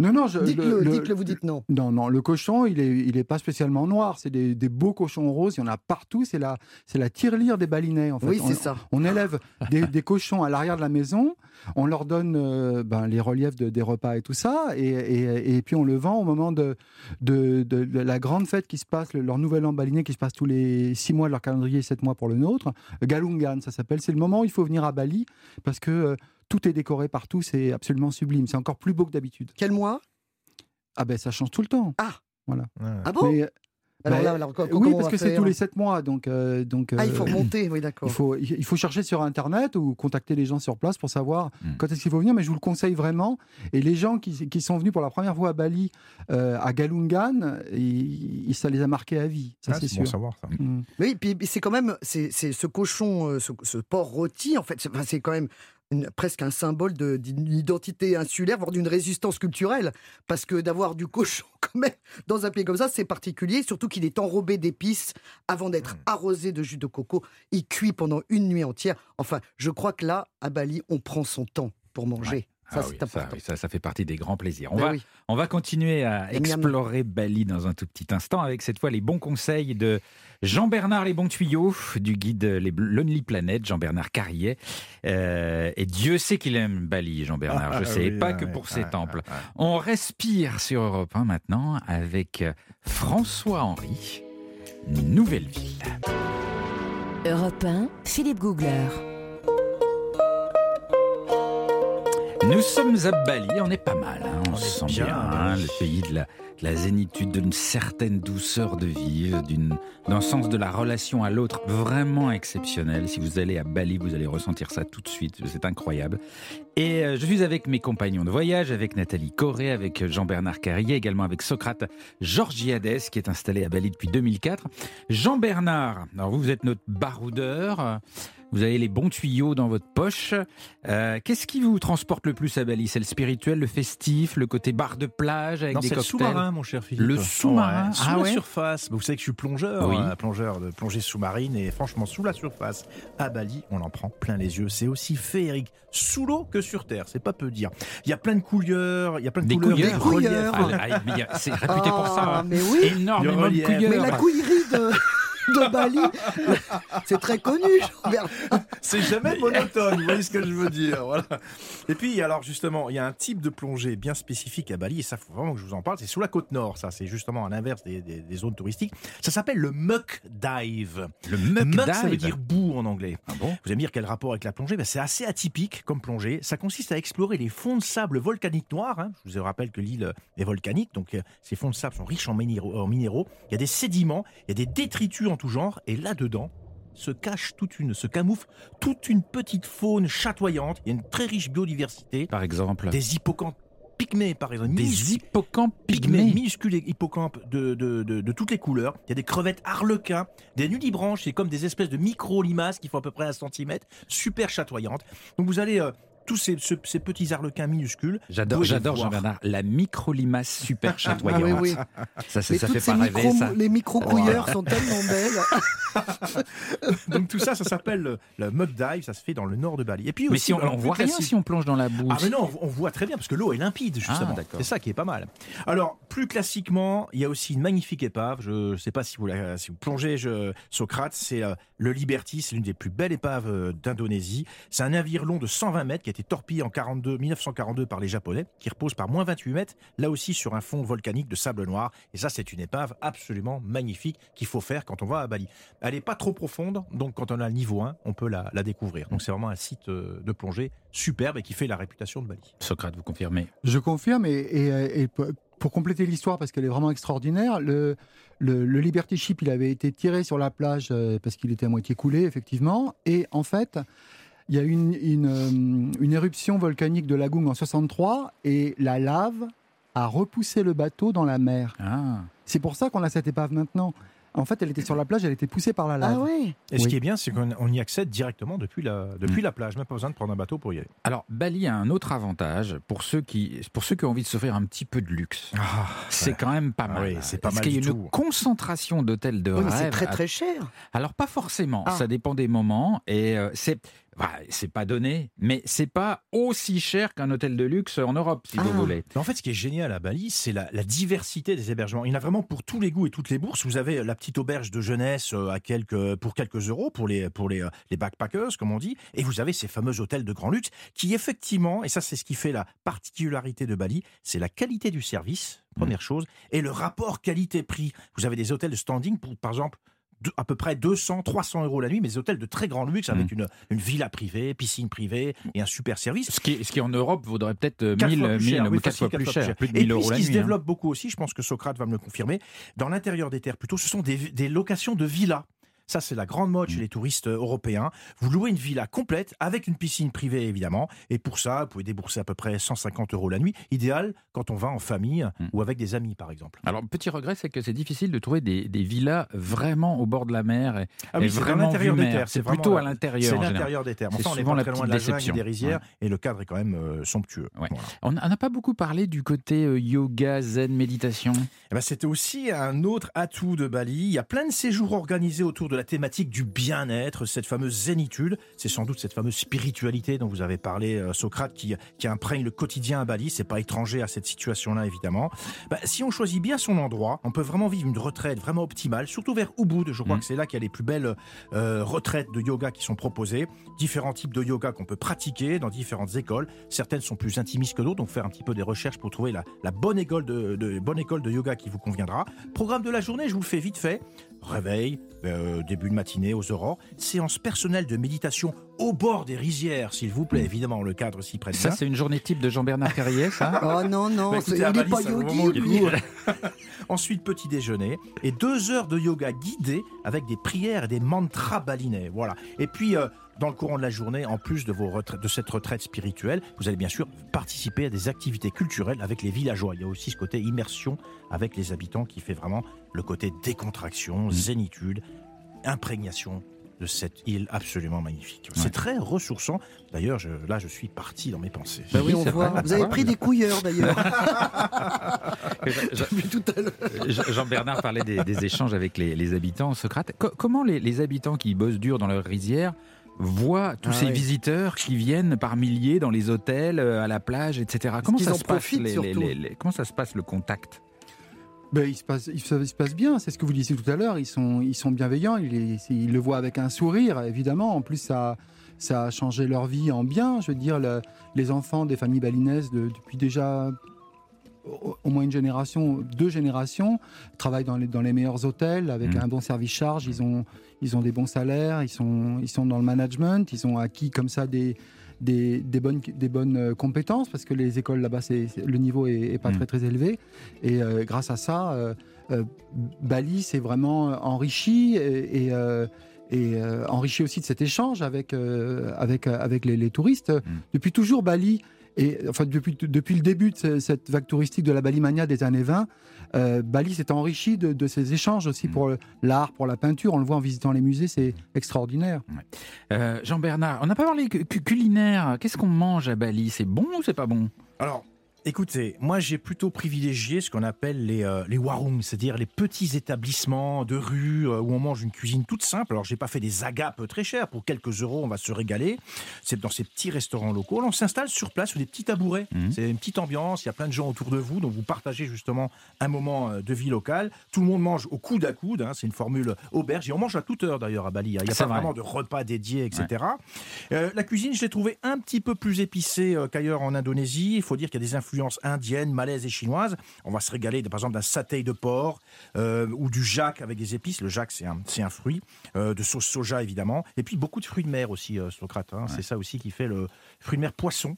Non, non, je, Dites-le, le- le- dites-le, vous dites non. Non, non, le cochon, il est, il est pas spécialement noir. C'est des, des beaux cochons roses. Il y en a partout. C'est la, c'est la tirelire des balinais, en fait. Oui, On- c'est ça. On élève des, des cochons à l'arrière de la maison, on leur donne euh, ben, les reliefs de- des repas et tout ça, et, et- et puis on le vend au moment de, de, de- de la grande fête qui se passe, le- leur nouvel an baliné qui se passe tous les six mois de leur calendrier, sept mois pour le nôtre. Galungan, ça s'appelle. C'est le moment où il faut venir à Bali parce que euh, tout est décoré partout, c'est absolument sublime. C'est encore plus beau que d'habitude. Quel mois? Ah ben ça change tout le temps. Ouais. Ah bon? Mais, Alors bah, là, alors, oui, parce que c'est tous les sept mois, donc euh, donc. Ah, il faut euh, remonter, oui, d'accord. il faut, il faut chercher sur Internet ou contacter les gens sur place pour savoir Mm. quand est-ce qu'il faut venir, mais je vous le conseille vraiment. Et les gens qui, qui sont venus pour la première fois à Bali, euh, à Galungan, ils- ça les a marqués à vie, ça Ah, c'est c'est bon sûr. à savoir ça. Mm. Oui, puis c'est quand même, c'est c'est ce cochon, ce, ce porc rôti, en fait, c'est quand même une- presque un symbole d'une identité insulaire, voire d'une résistance culturelle. Parce que d'avoir du cochon [laughs] quand même dans un pays comme ça, c'est particulier, surtout qu'il est enrobé d'épices avant d'être arrosé de jus de coco. Il cuit pendant une nuit entière. Enfin, je crois que là, à Bali, on prend son temps pour manger. Ça, Ah oui, ça, oui, ça, ça fait partie des grands plaisirs. On, Ben va, oui. on va continuer à explorer Bali dans un tout petit instant avec cette fois les bons conseils de Jean-Bernard Les Bons Tuyaux du guide Les Lonely Planet, Jean-Bernard Carrier. Euh, et Dieu sait qu'il aime Bali, Jean-Bernard, je Ah, sais, oui, pas ouais, que pour ses temples. On respire sur Europe 1 maintenant avec François Henry, Nouvelle Ville. Europe 1, Philippe Googler. Nous sommes à Bali, on est pas mal, hein, on, On se sent bien hein, le pays de la, de la zénitude, d'une certaine douceur de d'une- d'un sens de la relation à l'autre vraiment exceptionnel. Si vous allez à Bali, vous allez ressentir ça tout de suite, c'est incroyable. Et euh, je suis avec mes compagnons de voyage, avec Nathalie Corré, avec Jean-Bernard Carrier, également avec Socrate Georgiades, qui est installé à Bali depuis 2004. Jean-Bernard, alors vous, vous êtes notre baroudeur, vous avez les bons tuyaux dans votre poche. Euh, Qu'est-ce qui vous transporte le plus à Bali? C'est le spirituel, le festif, le côté bar de plage avec Non, des c'est le cocktails? sous-marin, mon cher Philippe. Le sous-marin Ouais, Sous Ah la ouais? surface. Vous savez que je suis plongeur, Oui. un plongeur de plongée sous-marine, et franchement, sous la surface, à Bali, on en prend plein les yeux. C'est aussi féerique sous l'eau que sur terre, c'est pas peu dire. Il y a plein de couleurs, il y a plein de Des couleurs, couilleurs. des reliefs. Couilleurs. Ah, ah, mais il y a- C'est réputé pour ça. Ah, hein. mais oui. Énormément de couilleurs. Mais la couillerie de, [laughs] de Bali, [laughs] c'est très connu, Jean-Bernard. C'est jamais monotone, vous voyez ce que je veux dire. [laughs] Voilà. Et puis, alors justement, il y a un type de plongée bien spécifique à Bali, et ça, faut vraiment que je vous en parle. C'est sous la côte nord, ça. C'est justement à l'inverse des, des- des zones touristiques. Ça s'appelle le muck dive. Le muck, Muck, dive. ça veut dire boue en anglais. Ah bon? Vous allez me dire quel rapport avec la plongée? Ben, C'est assez atypique comme plongée. Ça consiste à explorer les fonds de sable volcaniques noirs. hein. Je vous rappelle que l'île est volcanique, donc euh, ces fonds de sable sont riches en minéraux, en minéraux. Il y a des sédiments, il y a des détritus en tout genre, et là-dedans se cache toute une, se camoufle toute une petite faune chatoyante. Il y a une très riche biodiversité. Par exemple. Des hippocampes pygmées, par exemple. Des hippocampes pygmées, minuscules hippocampes de, de, de, de toutes les couleurs. Il y a des crevettes harlequins, des nudibranches, c'est comme des espèces de micro-limaces qui font à peu près un centimètre, super chatoyantes. Donc vous allez, euh, tous ces, ce- ces petits harlequins minuscules, J'adore, j'adore. Jean-Bernard. La micro-limace super [laughs] Ah chatoyante. oui, oui. Ça, ça, Mais fait pas rêver, micro, ça. les micro-couilleurs sont tellement belles. [laughs] donc tout ça, ça s'appelle le, le mud dive, ça se fait dans le nord de Bali. Et puis Mais aussi, si on, on voit rien classique- si on plonge dans la boue. Ah mais non, on- on voit très bien parce que l'eau est limpide justement. Ah, c'est ça qui est pas mal. Alors plus classiquement, il y a aussi une magnifique épave. Je ne sais pas si vous, la- si vous plongez je, Socrate, c'est euh, le Liberty, c'est l'une des plus belles épaves euh, d'Indonésie. C'est un navire long de 120 mètres qui a été torpillé en 42, 1942 par les Japonais, qui repose par moins 28 mètres, là aussi sur un fond volcanique de sable noir. Et ça, c'est une épave absolument magnifique qu'il faut faire quand on va à Bali. Elle n'est pas trop profonde, donc quand on a le niveau 1, on peut la, la découvrir. Donc c'est vraiment un site euh, de plongée superbe et qui fait la réputation de Bali. Socrate, vous confirmez? Je confirme, et, et- et pour- pour compléter l'histoire, parce qu'elle est vraiment extraordinaire, le, le, le Liberty Ship, il avait été tiré sur la plage euh, parce qu'il était à moitié coulé, effectivement, et en fait, il y a eu une, une, euh, une éruption volcanique de Lagoung en 63, et la lave a repoussé le bateau dans la mer. Ah. C'est pour ça qu'on a cette épave maintenant. En fait, elle était sur la plage, elle était poussée par la lave. Ah ouais Et ce Oui. qui est bien, c'est qu'on on y accède directement depuis la, depuis la plage. Même pas besoin de prendre un bateau pour y aller. Alors, Bali a un autre avantage pour ceux qui, pour ceux qui ont envie de s'offrir un petit peu de luxe. c'est quand même pas Ah mal. oui, c'est pas Parce mal qu'il y a une concentration d'hôtels de Oui, rêve. c'est très très cher. Alors pas forcément, Ah. ça dépend des moments et euh, c'est voilà, c'est pas donné, mais c'est pas aussi cher qu'un hôtel de luxe en Europe si Ah. vous voulez. Mais en fait, ce qui est génial à Bali, c'est la, la diversité des hébergements. Il y en a vraiment pour tous les goûts et toutes les bourses. Vous avez la petite auberge de jeunesse euh, à quelques, pour quelques euros pour les, pour les, euh, les backpackers, comme on dit. Et vous avez ces fameux hôtels de grand luxe qui, effectivement, et ça, c'est ce qui fait la particularité de Bali, c'est la qualité du service, première chose, et le rapport qualité-prix. Vous avez des hôtels de standing pour, par exemple, de- à peu près 200, 300 euros la nuit, mais des hôtels de très grand luxe avec une, une villa privée, piscine privée et un super service. Ce qui, ce qui en Europe vaudrait peut-être euh, Quatre 1000, fois plus 1000 cher, ou oui, 4 facile, fois plus fois cher, plus de Et 1000 puis, euros ce la qui se nuit. hein. développe beaucoup aussi, je pense que Socrate va me le confirmer, dans l'intérieur des terres plutôt, ce sont des, des locations de villas. Ça, c'est la grande mode Mm. chez les touristes euh, européens. Vous louez une villa complète avec une piscine privée, évidemment. Et pour ça, vous pouvez débourser à peu près 150 euros la nuit. Idéal quand on va en famille Mm. ou avec des amis, par exemple. Alors, petit regret, c'est que c'est difficile de trouver des, des villas vraiment au bord de la mer et, Ah et oui, dans vraiment l'intérieur des terres. C'est plutôt à l'intérieur. C'est l'intérieur des terres. Enfin, on souvent pas la très loin de la jungle et des rizières. Ouais. Et le cadre est quand même euh, somptueux. Ouais. Voilà. On n'a pas beaucoup parlé du côté euh, yoga, zen, méditation. Eh ben, C'était aussi un autre atout de Bali. Il y a plein de séjours organisés autour de la thématique du bien-être, cette fameuse zénitude. C'est sans doute cette fameuse spiritualité dont vous avez parlé, euh, Socrate, qui, qui imprègne le quotidien à Bali. C'est pas étranger à cette situation-là, évidemment. Ben, si on choisit bien son endroit, on peut vraiment vivre une retraite vraiment optimale, surtout vers Ubud. Je crois Mm. que c'est là qu'il y a les plus belles euh, retraites de yoga qui sont proposées. Différents types de yoga qu'on peut pratiquer dans différentes écoles. Certaines sont plus intimistes que d'autres, donc faire un petit peu des recherches pour trouver la, la bonne, école de, de- bonne école de yoga qui vous conviendra. Programme de la journée, je vous le fais vite fait. Réveil, euh, début de matinée aux aurores. Séance personnelle de méditation au bord des rizières, s'il vous plaît. Évidemment, le cadre s'y prête Ça, c'est une journée type de Jean-Bernard Carrier, ça [laughs] Oh non, non, Bah, c'est- écoutez, il à n'est pas yogi. [laughs] Ensuite, petit déjeuner et deux heures de yoga guidé avec des prières et des mantras balinais. Voilà. Et puis, euh, dans le courant de la journée, en plus de, vos retraites- de cette retraite spirituelle, vous allez bien sûr participer à des activités culturelles avec les villageois. Il y a aussi ce côté immersion avec les habitants qui fait vraiment le côté décontraction, zénitude, imprégnation de cette île absolument magnifique. Ouais. C'est très ressourçant. D'ailleurs, je- là, je suis parti dans mes pensées. Bah oui, [laughs] on c'est voit. vrai. Vous avez pris des couilleurs d'ailleurs. [laughs] [laughs] Jean-Bernard parlait des, des échanges avec les, les habitants, Socrate. Co- comment les, les habitants qui bossent dur dans leur rizière voient tous Ah ces oui. visiteurs qui viennent par milliers dans les hôtels, euh, à la plage, etc. Comment ça se passe les- Comment ça se passe le contact? Ben, il, se passe, il, se, il se passe bien, c'est ce que vous disiez tout à l'heure. Ils sont, ils sont bienveillants, ils, ils le voient avec un sourire, évidemment. En plus, ça, ça a changé leur vie en bien. Je veux dire, le- les enfants des familles balinaises, de- depuis déjà au, moins une génération, deux générations, travaillent dans les, dans les meilleurs hôtels avec Mhm. un bon service charge. Ils ont, ils ont des bons salaires, ils sont, ils sont dans le management, ils ont acquis comme ça des, des, des bonnes, des bonnes euh, compétences parce que les écoles là-bas, c'est, le niveau est, est pas Mhm. très très élevé. Et euh, grâce à ça, euh, euh, Bali s'est vraiment enrichi et, et, et, enrichi aussi de cet échange avec, avec, avec les, les touristes. Depuis toujours, Bali, et, enfin, depuis, depuis le début de ce- cette vague touristique de la Balimania des années 20, euh, Bali s'est enrichi de, de ces échanges aussi Mm. pour l'art, pour la peinture. On le voit en visitant les musées, c'est extraordinaire. Euh, Jean-Bernard, on n'a pas parlé cu- cu- culinaire. Qu'est-ce qu'on mange à Bali? C'est bon ou c'est pas bon? Alors, écoutez, moi j'ai plutôt privilégié ce qu'on appelle les, euh, les warung, c'est-à-dire les petits établissements de rue euh, où on mange une cuisine toute simple. Alors, j'ai pas fait des agapes très chères. Pour quelques euros, on va se régaler. C'est dans ces petits restaurants locaux. On s'installe sur place sur des petits tabourets. Mhm. C'est une petite ambiance. Il y a plein de gens autour de vous. Donc, vous partagez justement un moment euh, de vie locale. Tout le monde mange au coude à coude. hein. C'est une formule auberge. Et on mange à toute heure d'ailleurs à Bali. Il n'y a pas vrai. vraiment de repas dédiés, etc. Euh, la cuisine, je l'ai trouvée un petit peu plus épicée qu'ailleurs en Indonésie. Il faut dire qu'il y a des influences indiennes, malaises et chinoises. On va se régaler, de- par exemple, d'un satay de porc euh, ou du jac avec des épices. Le jac, c'est un, c'est un fruit. Euh, de sauce soja, évidemment. Et puis, beaucoup de fruits de mer aussi, euh, Socrate. hein. C'est ça aussi qui fait le fruit de mer poisson.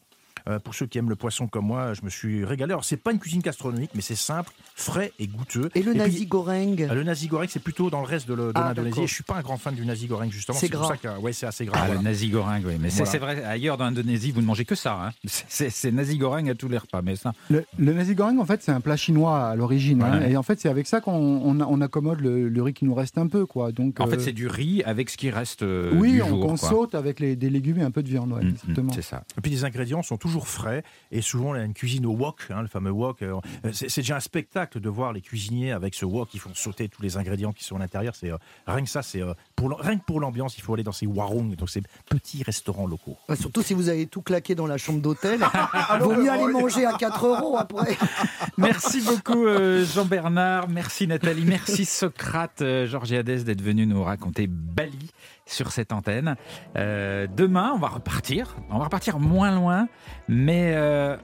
Euh, pour ceux qui aiment le poisson comme moi, je me suis régalé. Alors, c'est pas une cuisine gastronomique, mais c'est simple, frais et goûteux. Et le puis, nasi goreng euh, le nasi goreng, c'est plutôt dans le reste de Ah, l'Indonésie. Et je suis pas un grand fan du nasi goreng, justement. C'est pour gras. ça que, ouais, c'est assez gras. Ah, voilà. le nasi goreng, oui. Mais c'est Voilà. c'est vrai, ailleurs dans l'Indonésie, vous ne mangez que ça. hein. [laughs] C'est- nasi goreng à tous les repas. Mais ça, Le, le nasi goreng, en fait, c'est un plat chinois à l'origine. hein. Et en fait, c'est avec ça qu'on on, a- on accommode le, le riz qui nous reste un peu. Quoi. Donc, en fait, euh, c'est du riz avec ce qui reste euh, oui, du on, jour. quoi. saute avec les, des légumes et un peu de viande. ouais, Mm, mm, exactement. c'est ça. Et puis les ingrédients sont toujours frais et souvent une cuisine au wok, hein, le fameux wok. euh, C'est déjà un spectacle de voir les cuisiniers avec ce wok qui font sauter tous les ingrédients qui sont à l'intérieur. C'est euh, rien que ça, c'est euh, pour rien que pour l'ambiance, il faut aller dans ces warung, donc ces petits restaurants locaux. Surtout si vous avez tout claqué dans la chambre d'hôtel. [laughs] Vaut mieux aller manger à 4 euros après. [laughs] Merci beaucoup euh, Jean-Bernard, merci Nathalie, merci Socrate, euh, Georgiades d'être venu nous raconter Bali sur cette antenne. Euh, demain, on va repartir, on va repartir moins loin, mais euh,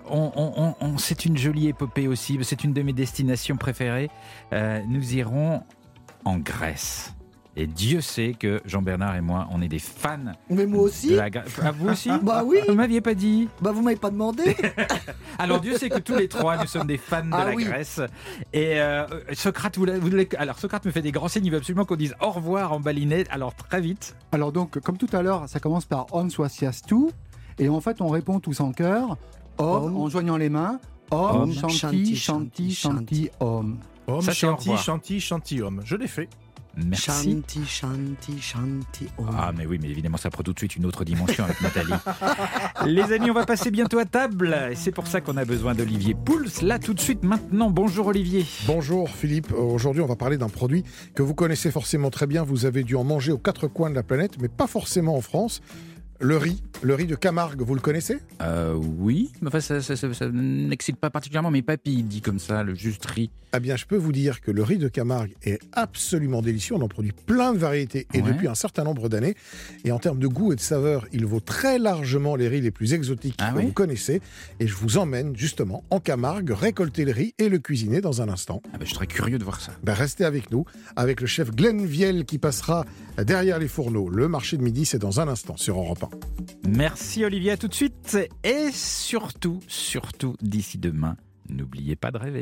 c'est une jolie épopée aussi, c'est une de mes destinations préférées. Euh, nous irons en Grèce. Et Dieu sait que Jean-Bernard et moi, on est des fans Mais moi aussi. de la Grèce. Ah, vous aussi [laughs] Bah oui. Vous m'aviez pas dit Bah vous m'avez pas demandé. [laughs] alors Dieu sait que tous les trois, nous sommes des fans de Ah la oui. Grèce. Et euh, Socrate, vous, vous voulez- alors Socrate me fait des grands signes. Il veut absolument qu'on dise au revoir en balinais. Alors très vite. Alors donc, comme tout à l'heure, ça commence par Om Swastiastu, et en fait, on répond tous en chœur, Om, Om. en joignant les mains, Om, Om, Shanti, Shanti, Shanti, Shanti, Shanti, Om. Om Ça, c'est au shanti, revoir. shanti, shanti om. Je l'ai fait. Merci. Shanti, shanti, shanti. om. Ah mais oui, mais évidemment ça prend tout de suite une autre dimension avec Nathalie. [laughs] Les amis, on va passer bientôt à table. Et c'est pour ça qu'on a besoin d'Olivier Pouls. Là tout de suite maintenant. Bonjour Olivier. Bonjour Philippe, aujourd'hui on va parler d'un produit que vous connaissez forcément très bien, vous avez dû en manger aux quatre coins de la planète, mais pas forcément en France. Le riz, le riz de Camargue, vous le connaissez? Euh, oui, mais enfin ça, ça- ça- ça n'excite pas particulièrement mes papilles, dit comme ça, le juste riz. Eh bien je peux vous dire que le riz de Camargue est absolument délicieux, on en produit plein de variétés et Ouais. depuis un certain nombre d'années. Et en termes de goût et de saveur, il vaut très largement les riz les plus exotiques Ah que oui vous connaissez. Et je vous emmène justement en Camargue récolter le riz et le cuisiner dans un instant. Ah ben, je serais curieux de voir ça. Ben, restez avec nous, avec le chef Glenn Viel qui passera derrière les fourneaux. Le marché de midi, c'est dans un instant sur Europe 1. Merci Olivier, tout de suite. Et surtout, surtout, d'ici demain, n'oubliez pas de rêver.